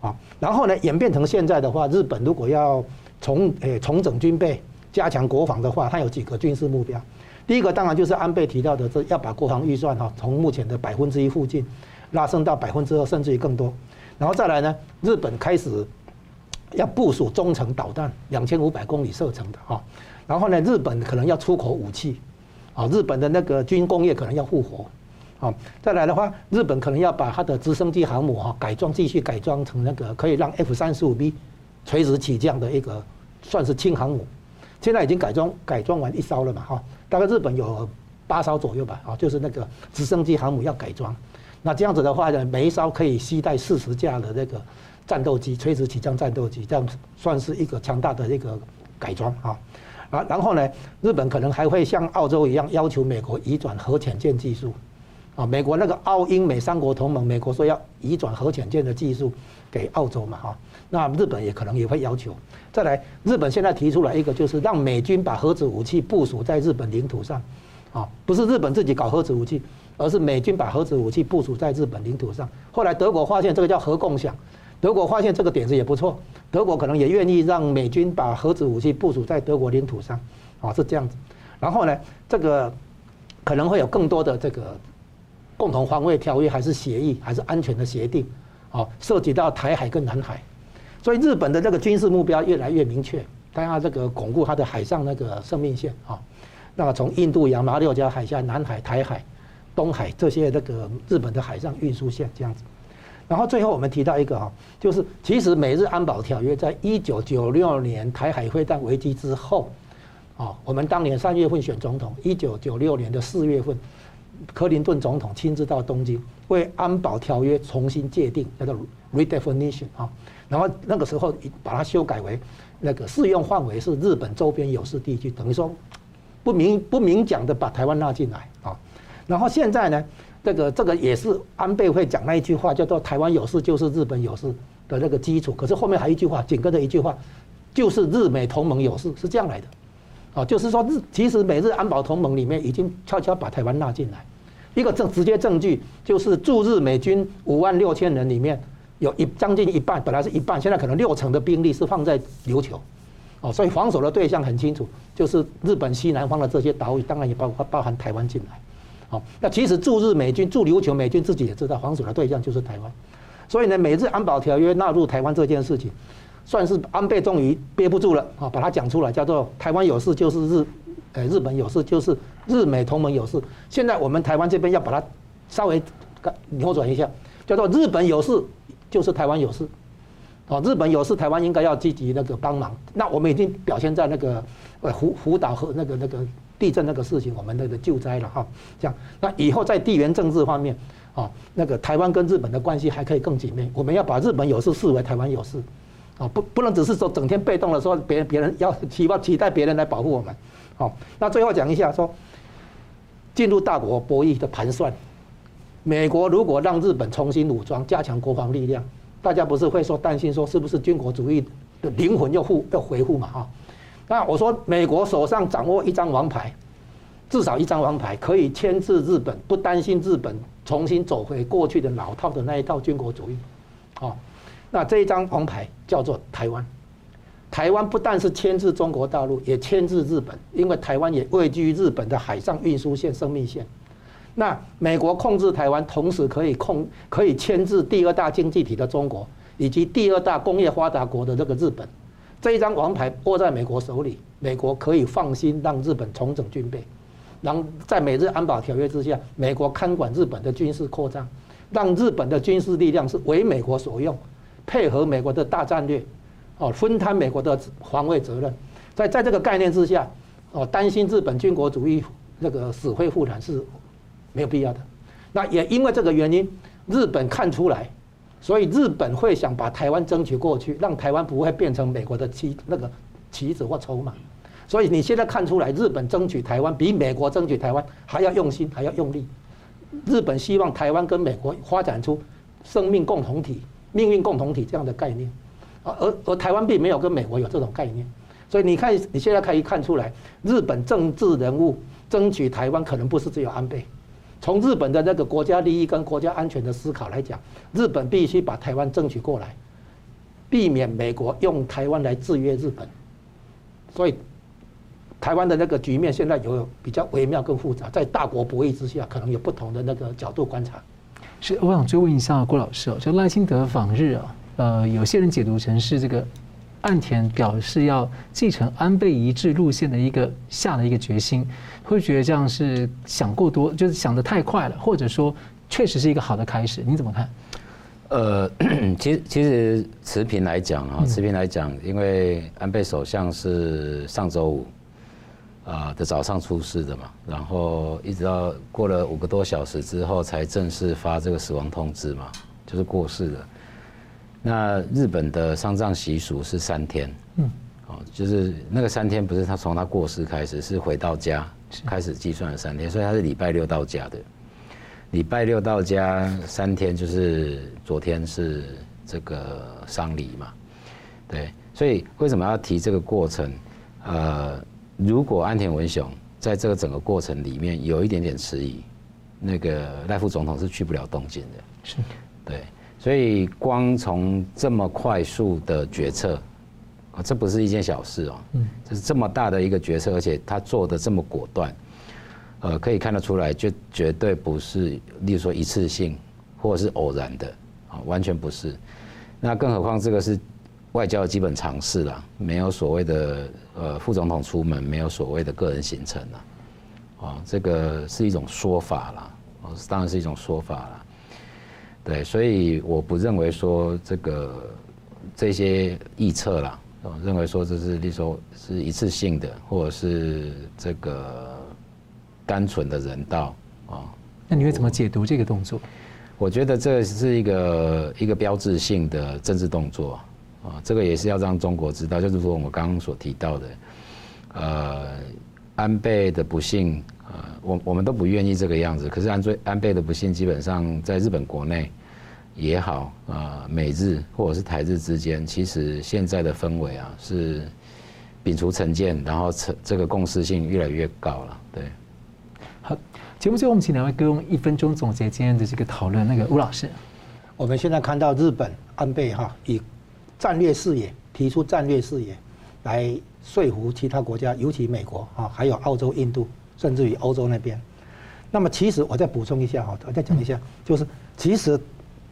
啊，然后呢演变成现在的话，日本如果要重诶重整军备、加强国防的话，它有几个军事目标。第一个当然就是安倍提到的，这要把国防预算哈从目前的百分之一附近拉升到百分之二，甚至于更多。然后再来呢，日本开始要部署中程导弹，两千五百公里射程的哈。然后呢，日本可能要出口武器，啊，日本的那个军工业可能要复活，啊，再来的话，日本可能要把它的直升机航母哈改装，继续改装成那个可以让 F 三十五 B 垂直起降的一个算是轻航母。现在已经改装改装完一艘了嘛哈。大概日本有八艘左右吧，啊，就是那个直升机航母要改装，那这样子的话呢，每一艘可以携带四十架的那个战斗机，垂直起降战斗机，这样算是一个强大的一个改装啊，啊，然后呢，日本可能还会像澳洲一样要求美国移转核潜舰技术，啊，美国那个澳英美三国同盟，美国说要移转核潜舰的技术给澳洲嘛，哈，那日本也可能也会要求。再来，日本现在提出来一个，就是让美军把核子武器部署在日本领土上，啊，不是日本自己搞核子武器，而是美军把核子武器部署在日本领土上。后来德国发现这个叫核共享，德国发现这个点子也不错，德国可能也愿意让美军把核子武器部署在德国领土上，啊，是这样子。然后呢，这个可能会有更多的这个共同防卫条约，还是协议，还是安全的协定，啊，涉及到台海跟南海。所以日本的这个军事目标越来越明确，它要这个巩固它的海上那个生命线啊，那么从印度洋、马六甲海峡、南海、台海、东海这些那个日本的海上运输线这样子。然后最后我们提到一个哈，就是其实美日安保条约在一九九六年台海会战危机之后，啊，我们当年三月份选总统，一九九六年的四月份，克林顿总统亲自到东京为安保条约重新界定，叫做 redefinition 啊。然后那个时候把它修改为那个适用范围是日本周边有事地区，等于说不明不明讲的把台湾纳进来啊。然后现在呢，这个这个也是安倍会讲那一句话，叫做“台湾有事就是日本有事”的那个基础。可是后面还有一句话，紧跟着一句话，就是日美同盟有事，是这样来的啊。就是说日其实美日安保同盟里面已经悄悄把台湾纳进来，一个证直接证据就是驻日美军五万六千人里面。有一将近一半，本来是一半，现在可能六成的兵力是放在琉球，哦，所以防守的对象很清楚，就是日本西南方的这些岛屿，当然也包括包含台湾进来，好，那其实驻日美军驻琉球美军自己也知道，防守的对象就是台湾，所以呢，美日安保条约纳入台湾这件事情，算是安倍终于憋不住了啊，把它讲出来，叫做台湾有事就是日，呃，日本有事就是日美同盟有事，现在我们台湾这边要把它稍微扭转一下，叫做日本有事。就是台湾有事，哦，日本有事，台湾应该要积极那个帮忙。那我们已经表现在那个呃福福岛和那个那个地震那个事情，我们那个救灾了哈。这样，那以后在地缘政治方面，啊，那个台湾跟日本的关系还可以更紧密。我们要把日本有事视为台湾有事，啊，不不能只是说整天被动的说别人别人要期望期待别人来保护我们。好，那最后讲一下说，进入大国博弈的盘算。美国如果让日本重新武装、加强国防力量，大家不是会说担心说是不是军国主义的灵魂又复又回复嘛？哈，那我说美国手上掌握一张王牌，至少一张王牌可以牵制日本，不担心日本重新走回过去的老套的那一套军国主义。啊，那这一张王牌叫做台湾。台湾不但是牵制中国大陆，也牵制日本，因为台湾也位居日本的海上运输线、生命线。那美国控制台湾，同时可以控可以牵制第二大经济体的中国，以及第二大工业发达国的这个日本，这一张王牌握在美国手里，美国可以放心让日本重整军备，让在美日安保条约之下，美国看管日本的军事扩张，让日本的军事力量是为美国所用，配合美国的大战略，哦，分摊美国的防卫责任。在在这个概念之下，哦，担心日本军国主义那个死灰复燃是没有必要的。那也因为这个原因，日本看出来，所以日本会想把台湾争取过去，让台湾不会变成美国的棋那个棋子或筹码。所以你现在看出来，日本争取台湾比美国争取台湾还要用心，还要用力。日本希望台湾跟美国发展出生命共同体、命运共同体这样的概念，而而台湾并没有跟美国有这种概念。所以你看，你现在可以看出来，日本政治人物争取台湾可能不是只有安倍。从日本的那个国家利益跟国家安全的思考来讲，日本必须把台湾争取过来，避免美国用台湾来制约日本。所以，台湾的那个局面现在有比较微妙跟复杂，在大国博弈之下，可能有不同的那个角度观察。是，我想追问一下郭老师哦，就赖清德访日啊，呃，有些人解读成是这个。岸田表示要继承安倍一致路线的一个下的一个决心，会觉得这样是想过多，就是想的太快了，或者说确实是一个好的开始，你怎么看？呃，其实其实持平来讲啊，持平来讲，因为安倍首相是上周五啊的早上出事的嘛，然后一直到过了五个多小时之后才正式发这个死亡通知嘛，就是过世了。那日本的丧葬习俗是三天，嗯，哦，就是那个三天不是他从他过世开始，是回到家开始计算了三天，所以他是礼拜六到家的。礼拜六到家三天，就是昨天是这个丧礼嘛，对，所以为什么要提这个过程？呃，如果安田文雄在这个整个过程里面有一点点迟疑，那个赖副总统是去不了东京的，是，对。所以，光从这么快速的决策，啊，这不是一件小事哦。嗯，这是这么大的一个决策，而且他做的这么果断，呃，可以看得出来，就绝对不是，例如说一次性或者是偶然的，啊，完全不是。那更何况这个是外交的基本常识了，没有所谓的呃副总统出门，没有所谓的个人行程了，啊，这个是一种说法啦，哦，当然是一种说法啦。对，所以我不认为说这个这些臆测啦，我认为说这是，例如说是一次性的，或者是这个单纯的人道啊。那你会怎么解读这个动作？我觉得这是一个一个标志性的政治动作啊，这个也是要让中国知道，就是说我们刚刚所提到的，呃，安倍的不幸。我我们都不愿意这个样子，可是安倍安倍的不幸，基本上在日本国内也好啊，美日或者是台日之间，其实现在的氛围啊是摒除成见，然后成这个共识性越来越高了。对，好，节目最后我们请两位各用一分钟总结今天的这个讨论。那个吴老师，我们现在看到日本安倍哈以战略视野提出战略视野来说服其他国家，尤其美国啊，还有澳洲、印度。甚至于欧洲那边，那么其实我再补充一下哈，我再讲一下，就是其实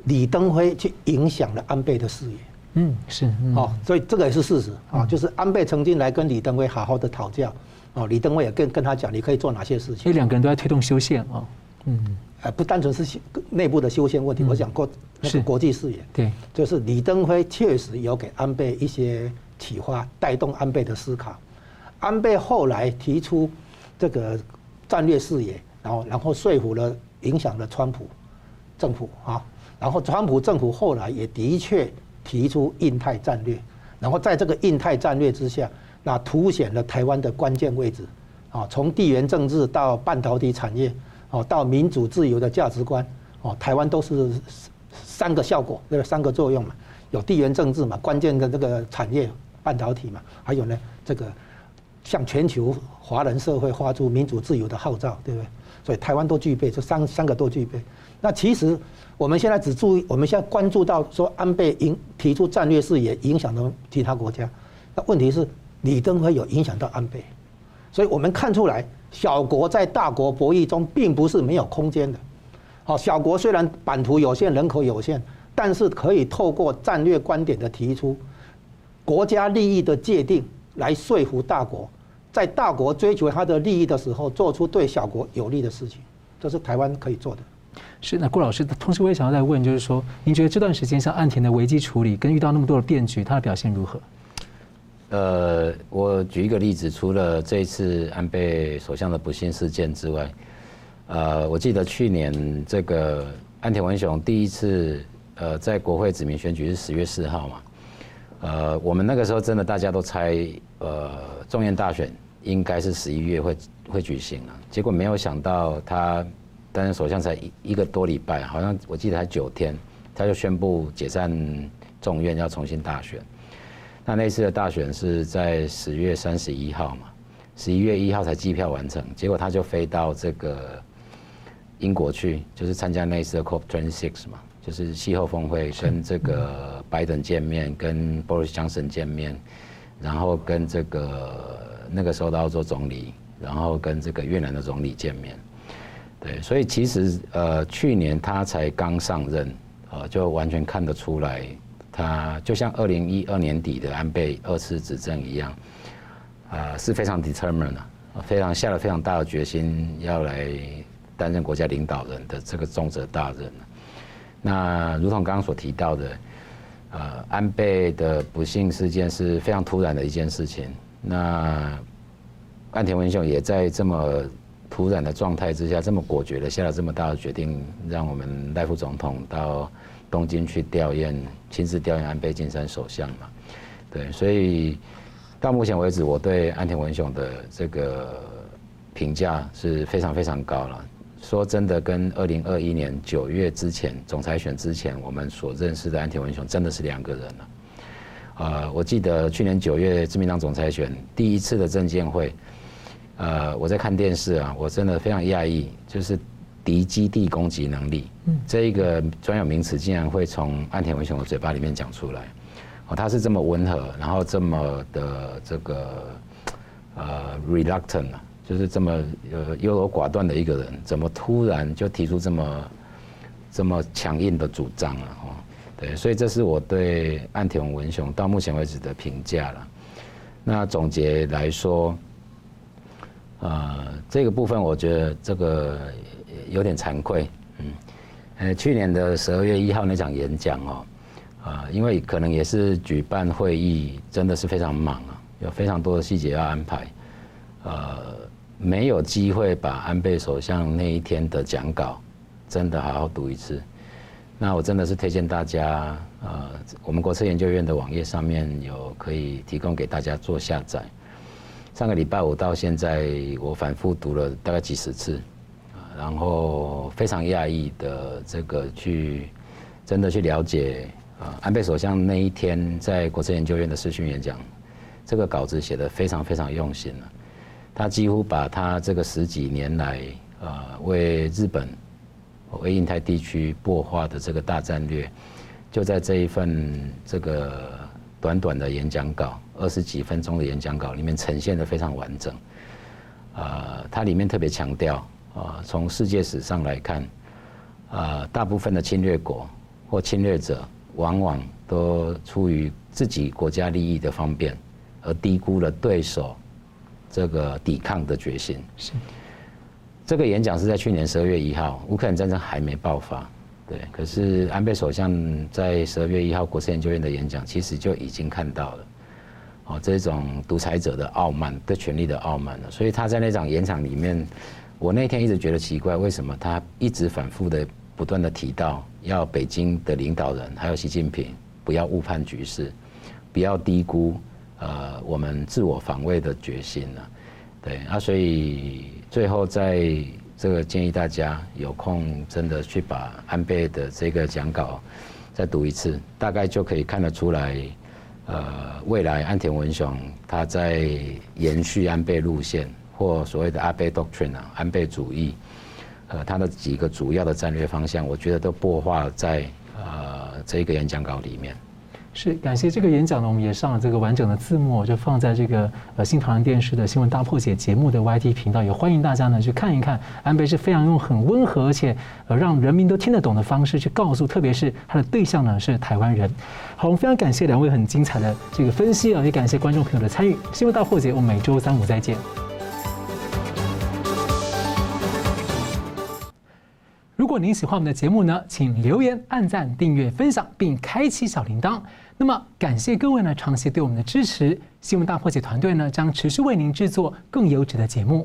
李登辉去影响了安倍的视野，嗯，是，哦，所以这个也是事实。啊，就是安倍曾经来跟李登辉好好的讨教，哦，李登辉也跟跟他讲，你可以做哪些事情，因为两个人都在推动修宪啊，嗯，呃，不单纯是内部的修宪问题，我想过那个国际视野，对，就是李登辉确实有给安倍一些启发，带动安倍的思考，安倍后来提出。这个战略视野，然后然后说服了、影响了川普政府啊，然后川普政府后来也的确提出印太战略，然后在这个印太战略之下，那凸显了台湾的关键位置啊，从地缘政治到半导体产业，哦，到民主自由的价值观，哦，台湾都是三个效果，对吧？三个作用嘛，有地缘政治嘛，关键的这个产业半导体嘛，还有呢这个。向全球华人社会发出民主自由的号召，对不对？所以台湾都具备，这三三个都具备。那其实我们现在只注意，我们现在关注到说安倍影提出战略视野，影响到其他国家。那问题是李登辉有影响到安倍，所以我们看出来，小国在大国博弈中并不是没有空间的。好，小国虽然版图有限，人口有限，但是可以透过战略观点的提出，国家利益的界定。来说服大国，在大国追求他的利益的时候，做出对小国有利的事情，这是台湾可以做的。是，那顾老师，同时我也想要再问，就是说，您觉得这段时间像岸田的危机处理，跟遇到那么多的变局，他的表现如何？呃，我举一个例子，除了这一次安倍首相的不幸事件之外，呃，我记得去年这个岸田文雄第一次呃在国会指名选举是十月四号嘛，呃，我们那个时候真的大家都猜，呃，众院大选应该是十一月会会举行了，结果没有想到他担任首相才一一个多礼拜，好像我记得才九天，他就宣布解散众院，要重新大选。那那次的大选是在十月三十一号嘛，十一月一号才计票完成，结果他就飞到这个英国去，就是参加那次的 COP26 嘛，就是气候峰会，跟这个拜登见面，跟 Boris Johnson 见面，然后跟这个那个时候的澳洲总理，然后跟这个越南的总理见面，对，所以其实呃去年他才刚上任，呃就完全看得出来。他就像二零一二年底的安倍二次执政一样，啊，是非常 determined，啊非常下了非常大的决心要来担任国家领导人的这个重责大任。那如同刚刚所提到的，呃，安倍的不幸事件是非常突然的一件事情。那岸田文雄也在这么突然的状态之下，这么果决的下了这么大的决定，让我们赖副总统到。东京去吊唁，亲自吊唁安倍晋三首相嘛，对，所以到目前为止，我对安田文雄的这个评价是非常非常高了。说真的，跟二零二一年九月之前总裁选之前，我们所认识的安田文雄真的是两个人了。呃，我记得去年九月自民党总裁选第一次的政见会，呃，我在看电视啊，我真的非常讶异，就是。敌基地攻击能力，这一个专有名词竟然会从岸田文雄的嘴巴里面讲出来，哦，他是这么温和，然后这么的这个呃 reluctant，啊就是这么呃优柔寡断的一个人，怎么突然就提出这么这么强硬的主张了？哦，对，所以这是我对岸田文雄到目前为止的评价了。那总结来说，呃，这个部分我觉得这个。有点惭愧，嗯，呃，去年的十二月一号那场演讲哦，啊，因为可能也是举办会议，真的是非常忙啊，有非常多的细节要安排，呃，没有机会把安倍首相那一天的讲稿真的好好读一次。那我真的是推荐大家，呃，我们国策研究院的网页上面有可以提供给大家做下载。上个礼拜五到现在，我反复读了大概几十次。然后非常讶异的这个去，真的去了解啊，安倍首相那一天在国政研究院的视讯演讲，这个稿子写得非常非常用心了。他几乎把他这个十几年来啊为日本、为印太地区擘画的这个大战略，就在这一份这个短短的演讲稿，二十几分钟的演讲稿里面呈现的非常完整。啊，它里面特别强调。啊，从世界史上来看，啊，大部分的侵略国或侵略者，往往都出于自己国家利益的方便，而低估了对手这个抵抗的决心。是。这个演讲是在去年十二月一号，乌克兰战争还没爆发，对。可是安倍首相在十二月一号国事研究院的演讲，其实就已经看到了，哦，这种独裁者的傲慢，对权力的傲慢了。所以他在那场演讲里面。我那天一直觉得奇怪，为什么他一直反复的、不断的提到，要北京的领导人还有习近平不要误判局势，不要低估呃我们自我防卫的决心呢？对啊，所以最后在这个建议大家有空真的去把安倍的这个讲稿再读一次，大概就可以看得出来，呃，未来安田文雄他在延续安倍路线。或所谓的安倍 doctrine 啊，安倍主义，呃，他的几个主要的战略方向，我觉得都破化在呃这个演讲稿里面。是感谢这个演讲呢，我们也上了这个完整的字幕，就放在这个呃新唐人电视的新闻大破解节目的 YT 频道，也欢迎大家呢去看一看。安倍是非常用很温和而且呃让人民都听得懂的方式去告诉，特别是他的对象呢是台湾人。好，我们非常感谢两位很精彩的这个分析啊，也感谢观众朋友的参与。新闻大破解，我们每周三五再见。如果您喜欢我们的节目呢，请留言、按赞、订阅、分享，并开启小铃铛。那么，感谢各位呢长期对我们的支持。新闻大破解团队呢将持续为您制作更优质的节目。